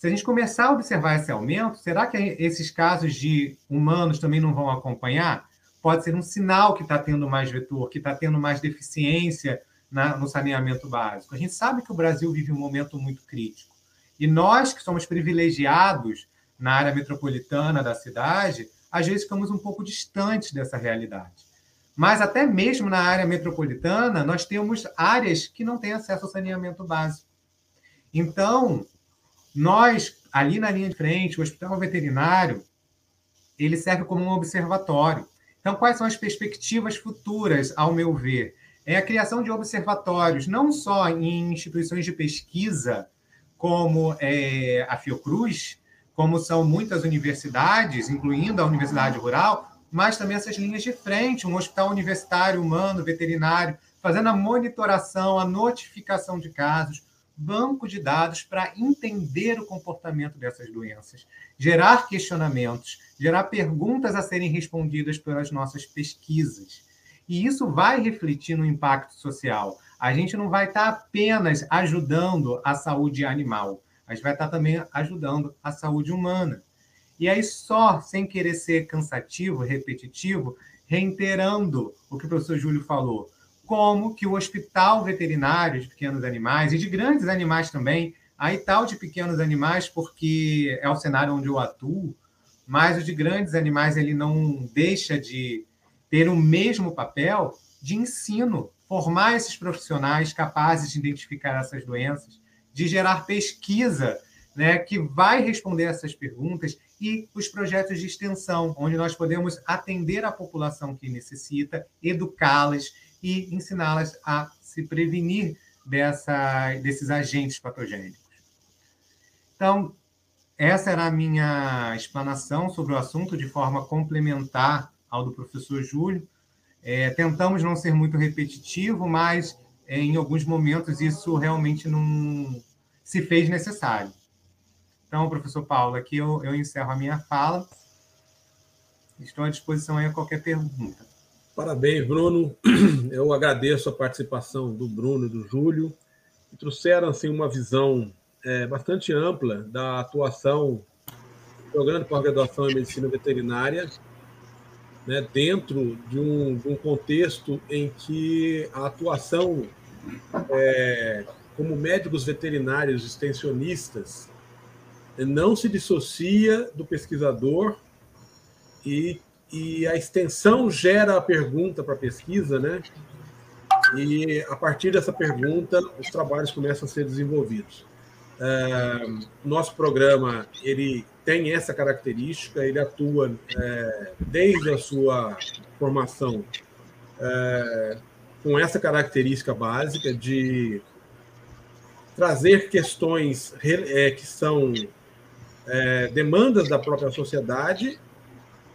se a gente começar a observar esse aumento, será que esses casos de humanos também não vão acompanhar? Pode ser um sinal que está tendo mais vetor, que está tendo mais deficiência na, no saneamento básico. A gente sabe que o Brasil vive um momento muito crítico. E nós, que somos privilegiados na área metropolitana da cidade, às vezes ficamos um pouco distantes dessa realidade. Mas até mesmo na área metropolitana, nós temos áreas que não têm acesso ao saneamento básico. Então, nós, ali na linha de frente, o hospital veterinário, ele serve como um observatório. Então, quais são as perspectivas futuras, ao meu ver? É a criação de observatórios, não só em instituições de pesquisa, como é, a Fiocruz, como são muitas universidades, incluindo a Universidade Rural, mas também essas linhas de frente, um hospital universitário, humano, veterinário, fazendo a monitoração, a notificação de casos, banco de dados para entender o comportamento dessas doenças, gerar questionamentos, gerar perguntas a serem respondidas pelas nossas pesquisas. E isso vai refletir no impacto social. A gente não vai estar apenas ajudando a saúde animal, a gente vai estar também ajudando a saúde humana. E aí, só sem querer ser cansativo, repetitivo, reiterando o que o professor Júlio falou, como que o hospital veterinário de pequenos animais e de grandes animais também, aí tal de pequenos animais porque é o cenário onde eu atuo, mas o de grandes animais ele não deixa de ter o mesmo papel de ensino, formar esses profissionais capazes de identificar essas doenças, de gerar pesquisa né, que vai responder essas perguntas e os projetos de extensão, onde nós podemos atender a população que necessita, educá-las e ensiná-las a se prevenir dessa, desses agentes patogênicos. Então, essa era a minha explanação sobre o assunto de forma complementar ao do professor Júlio. É, tentamos não ser muito repetitivo, mas é, em alguns momentos isso realmente não, se fez necessário. Então, professor Paulo, aqui eu, eu encerro a minha fala. Estou à disposição aí a qualquer pergunta. Parabéns, Bruno. *clears throat* Eu agradeço a participação do Bruno e do Júlio, que trouxeram assim, uma visão é, bastante ampla da atuação do Programa de Pós-Graduação em Medicina Veterinária, né, dentro de um, de um, contexto em que a atuação é, como médicos veterinários extensionistas, não se dissocia do pesquisador e, e a extensão gera a pergunta para a pesquisa, né? E a partir dessa pergunta, os trabalhos começam a ser desenvolvidos. É, nosso programa ele tem essa característica, ele atua é, desde a sua formação é, com essa característica básica de trazer questões é, que são é, demandas da própria sociedade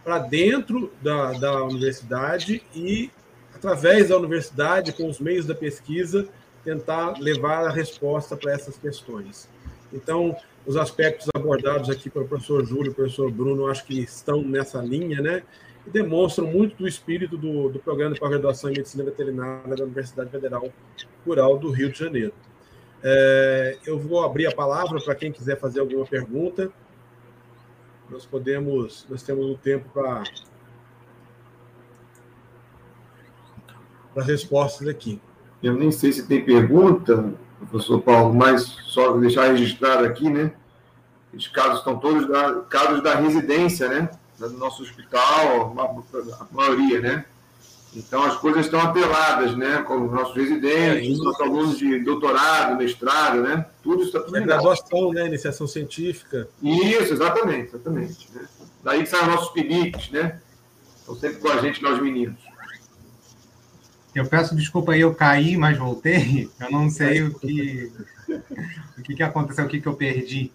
para dentro da, da universidade e, através da universidade, com os meios da pesquisa, tentar levar a resposta para essas questões. Então, os aspectos abordados aqui pelo professor Júlio e professor Bruno, acho que estão nessa linha, né? E demonstram muito do espírito do, do programa de pós-graduação em medicina veterinária da Universidade Federal Rural do Rio de Janeiro. É, eu vou abrir a palavra para quem quiser fazer alguma pergunta nós podemos, nós temos um tempo para as respostas aqui. Eu nem sei se tem pergunta, professor Paulo, mas só deixar registrado aqui, né? Os casos estão todos da, casos da residência, né? Do nosso hospital, a maioria, né? Então as coisas estão apeladas, né? Com os nossos residentes, é, nossos alunos de doutorado, mestrado, né? Tudo está tudo é graduação, né? Iniciação científica. Isso, exatamente, exatamente. Né? Daí que saem os nossos piniques, né? Estão sempre com a gente, nós meninos. Eu peço desculpa aí, eu caí, mas voltei. Eu não sei o que, o que, que aconteceu, o que, que eu perdi.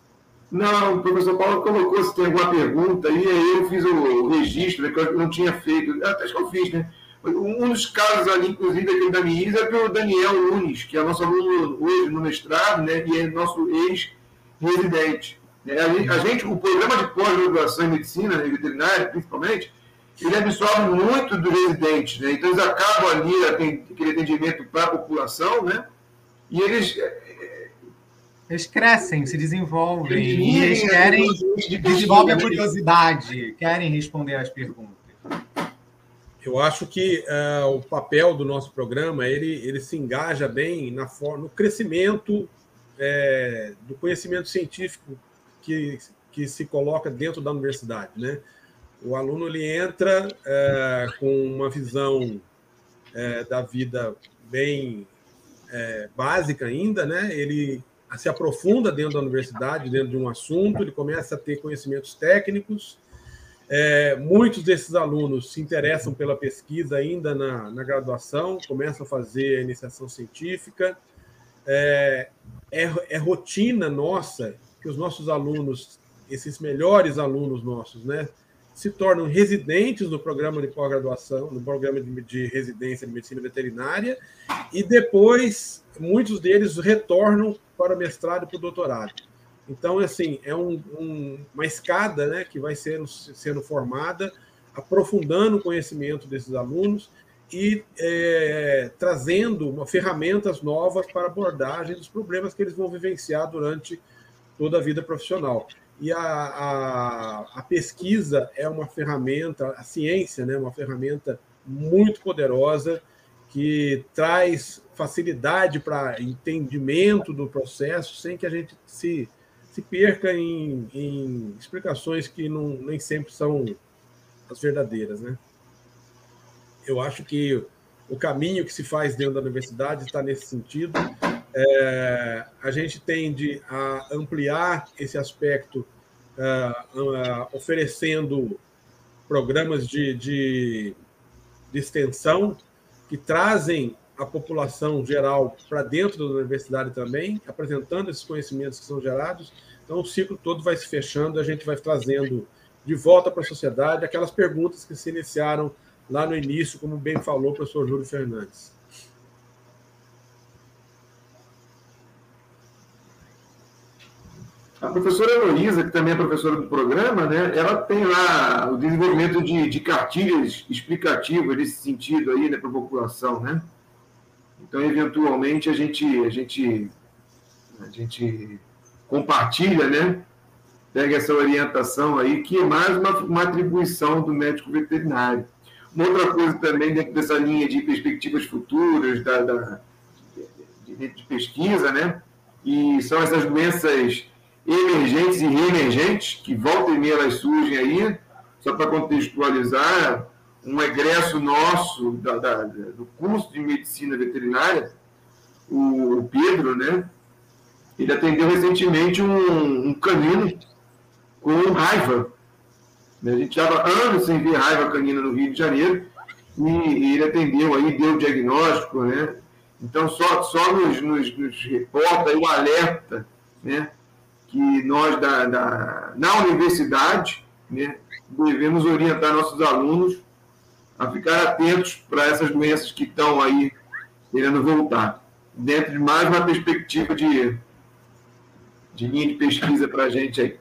Não, o professor Paulo colocou se tem alguma pergunta, e aí eu fiz o registro, né, que eu não tinha feito. Acho que eu fiz, né? Um dos casos ali, inclusive, aquele da Miís, é o Daniel Nunes, que é nosso aluno hoje no mestrado, né? E é nosso ex-residente. É, a gente, o programa de pós-graduação em medicina, em veterinária, principalmente, ele absorve muito dos residentes, né? Então eles acabam ali aquele atendimento para a população, né? E eles é, eles crescem, se desenvolvem eles e eles querem desenvolvem a curiosidade, querem responder às perguntas. Eu acho que uh, o papel do nosso programa ele, ele se engaja bem na forma, no crescimento é, do conhecimento científico que, que se coloca dentro da universidade, né? O aluno ele entra é, com uma visão é, da vida bem básica ainda, né? Ele se aprofunda dentro da universidade, dentro de um assunto, ele começa a ter conhecimentos técnicos. É, muitos desses alunos se interessam pela pesquisa ainda na, na graduação, começam a fazer a iniciação científica. É, é, é rotina nossa que os nossos alunos, esses melhores alunos nossos, né, se tornam residentes no programa de pós-graduação, no programa de, de, residência de medicina veterinária, e depois muitos deles retornam para o mestrado e para o doutorado. Então, assim, é um, um, uma escada né, que vai sendo, sendo formada, aprofundando o conhecimento desses alunos e é, trazendo uma, ferramentas novas para abordagem dos problemas que eles vão vivenciar durante toda a vida profissional. E a, a, a, pesquisa é uma ferramenta, a ciência né, é uma ferramenta muito poderosa que traz facilidade para entendimento do processo sem que a gente se, se perca em, em explicações que não, nem sempre são as verdadeiras. Né? Eu acho que o caminho que se faz dentro da universidade está nesse sentido é, a gente tende a ampliar esse aspecto, uh, oferecendo programas de, de, de, extensão que trazem a população geral para dentro da universidade também, apresentando esses conhecimentos que são gerados. Então, o ciclo todo vai se fechando, a gente vai trazendo de volta para a sociedade aquelas perguntas que se iniciaram lá no início, como bem falou o professor Júlio Fernandes. A professora Heloísa, que também é professora do programa, né, ela tem lá o desenvolvimento de, de cartilhas explicativas nesse sentido aí, né, para a população, né? Então, eventualmente, a gente, a gente, a gente compartilha, né? Pega essa orientação aí, que é mais uma, uma atribuição do médico veterinário. Uma outra coisa também, dentro dessa linha de perspectivas futuras, da, da de, de pesquisa, né? E são essas doenças emergentes e reemergentes, que volta e meia elas surgem aí, só para contextualizar, um egresso nosso da, da, do curso de medicina veterinária, o Pedro, né? Ele atendeu recentemente um, um canino com raiva. A gente estava anos sem ver raiva canina no Rio de Janeiro e, ele atendeu aí, deu o diagnóstico, né? Então, só, só nos, nos, nos reporta o alerta, né? que nós, da, da na universidade, né, devemos orientar nossos alunos a ficar atentos para essas doenças que estão aí querendo voltar, dentro de mais uma perspectiva de, de linha de pesquisa para a gente aí.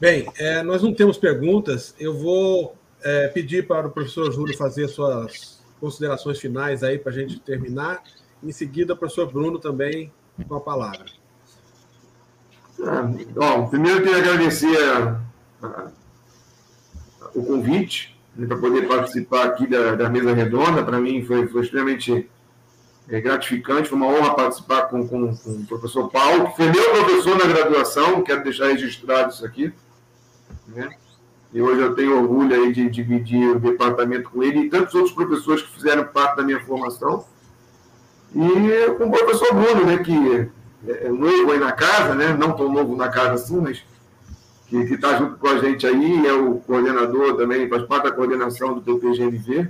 Bem, é, nós não temos perguntas. Eu vou é, pedir para o professor Júlio fazer suas considerações finais aí para a gente terminar. Em seguida, o professor Bruno também com a palavra. Ah, bom, primeiro eu queria agradecer a, a, o convite, né, para poder participar aqui da, da mesa redonda. Para mim foi, foi extremamente é, gratificante, foi uma honra participar com, com, com, o professor Paulo, que foi meu professor na graduação, quero deixar registrado isso aqui. Né? E hoje eu tenho orgulho aí de dividir o departamento com ele e tantos outros professores que fizeram parte da minha formação. E com o professor Bruno, né, que é novo aí na casa, né, não tão novo na casa assim, mas que está junto com a gente aí, é o coordenador também, faz parte da coordenação do PPGMV,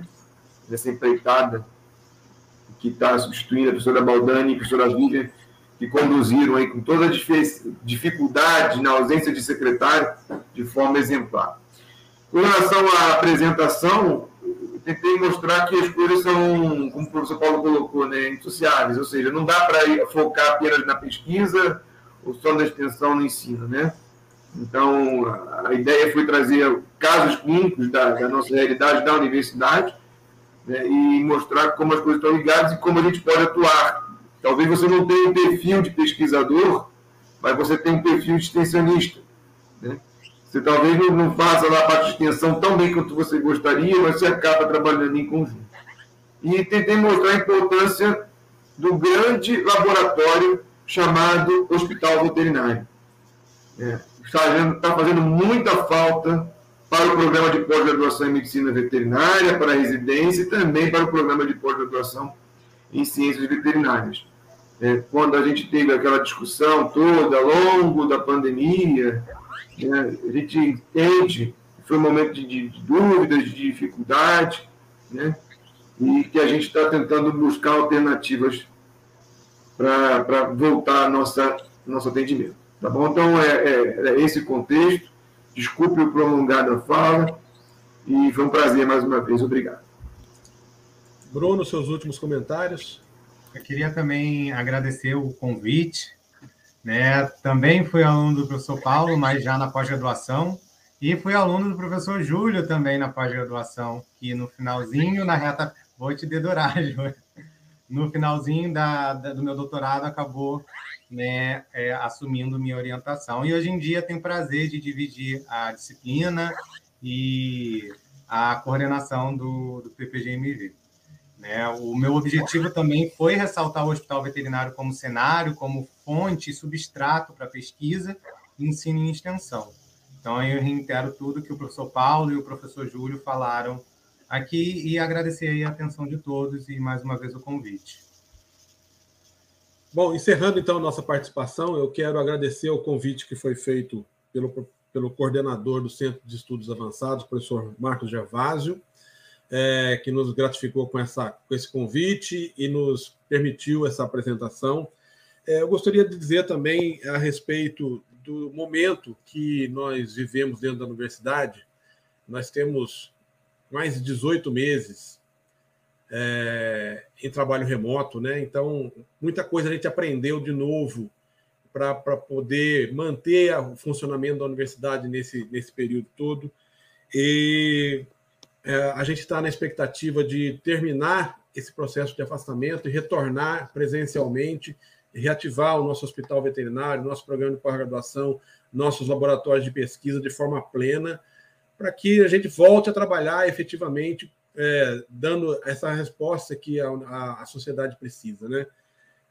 nessa empreitada que está substituindo a professora Baldani e a professora Vivian, que conduziram aí com toda a dificuldade, na ausência de secretário, de forma exemplar. Com relação à apresentação, tentei mostrar que as coisas são, como o professor Paulo colocou, né, indissociáveis, ou seja, não dá para focar apenas na pesquisa ou só na extensão no ensino, né? Então, a ideia foi trazer casos clínicos da, da nossa realidade da universidade né, e mostrar como as coisas estão ligadas e como a gente pode atuar. Talvez você não tenha um perfil de pesquisador, mas você tem um perfil de extensionista. Né? Você talvez não, não faça lá a parte de extensão tão bem quanto você gostaria, mas você acaba trabalhando em conjunto. E tentei mostrar a importância do grande laboratório chamado Hospital Veterinário. É, está, fazendo, está fazendo muita falta para o programa de pós-graduação em medicina veterinária, para a residência e também para o programa de pós-graduação em ciências veterinárias. É, quando a gente teve aquela discussão toda ao longo da pandemia, né, a gente entende que foi um momento de, de, dúvidas, de dificuldade, né, e que a gente está tentando buscar alternativas para voltar ao nossa, nosso atendimento. Tá bom? Então, é, é, é esse contexto. Desculpe o prolongar da fala e foi um prazer mais uma vez. Obrigado. Bruno, seus últimos comentários. Eu queria também agradecer o convite. Né? Também fui aluno do professor Paulo, mas já na pós-graduação. E fui aluno do professor Júlio também na pós-graduação, que no finalzinho, na reta. Vou te dedurar, *laughs* Júlio. No finalzinho da, da, do meu doutorado, acabou né, é, assumindo minha orientação. E hoje em dia tenho prazer de dividir a disciplina e a coordenação do, do. Né? O meu objetivo também foi ressaltar o hospital veterinário como cenário, como fonte e substrato para pesquisa, ensino e extensão. Então, eu reitero tudo que o professor Paulo e o professor Júlio falaram aqui e agradecer a atenção de todos e mais uma vez o convite. Bom, encerrando então a nossa participação, eu quero agradecer o convite que foi feito pelo, pelo coordenador do Centro de Estudos Avançados, professor Marcos Gervásio, é, que nos gratificou com, essa, com esse convite e nos permitiu essa apresentação. É, eu gostaria de dizer também a respeito do momento que nós vivemos dentro da universidade. Nós temos mais de 18 meses é, em trabalho remoto, né? Então, muita coisa a gente aprendeu de novo para poder manter o funcionamento da universidade nesse, nesse período todo. E é, a gente está na expectativa de terminar esse processo de afastamento e retornar presencialmente, reativar o nosso hospital veterinário, nosso programa de pós-graduação, nossos laboratórios de pesquisa de forma plena, para que a gente volte a trabalhar efetivamente é, dando essa resposta que a, a, a sociedade precisa, né?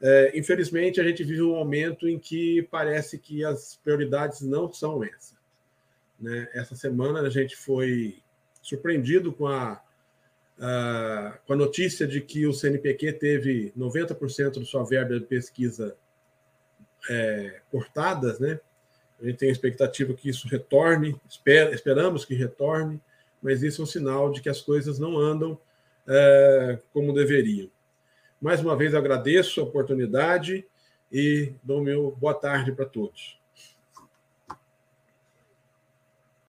É, infelizmente, a gente vive um momento em que parece que as prioridades não são essa. Né? Essa semana a gente foi surpreendido com a, a, com a notícia de que o CNPq teve 90% de sua verba de pesquisa é, cortadas, né? A gente tem a expectativa que isso retorne, esper, esperamos que retorne, mas isso é um sinal de que as coisas não andam é, como deveriam. Mais uma vez agradeço a oportunidade e dou meu boa tarde para todos.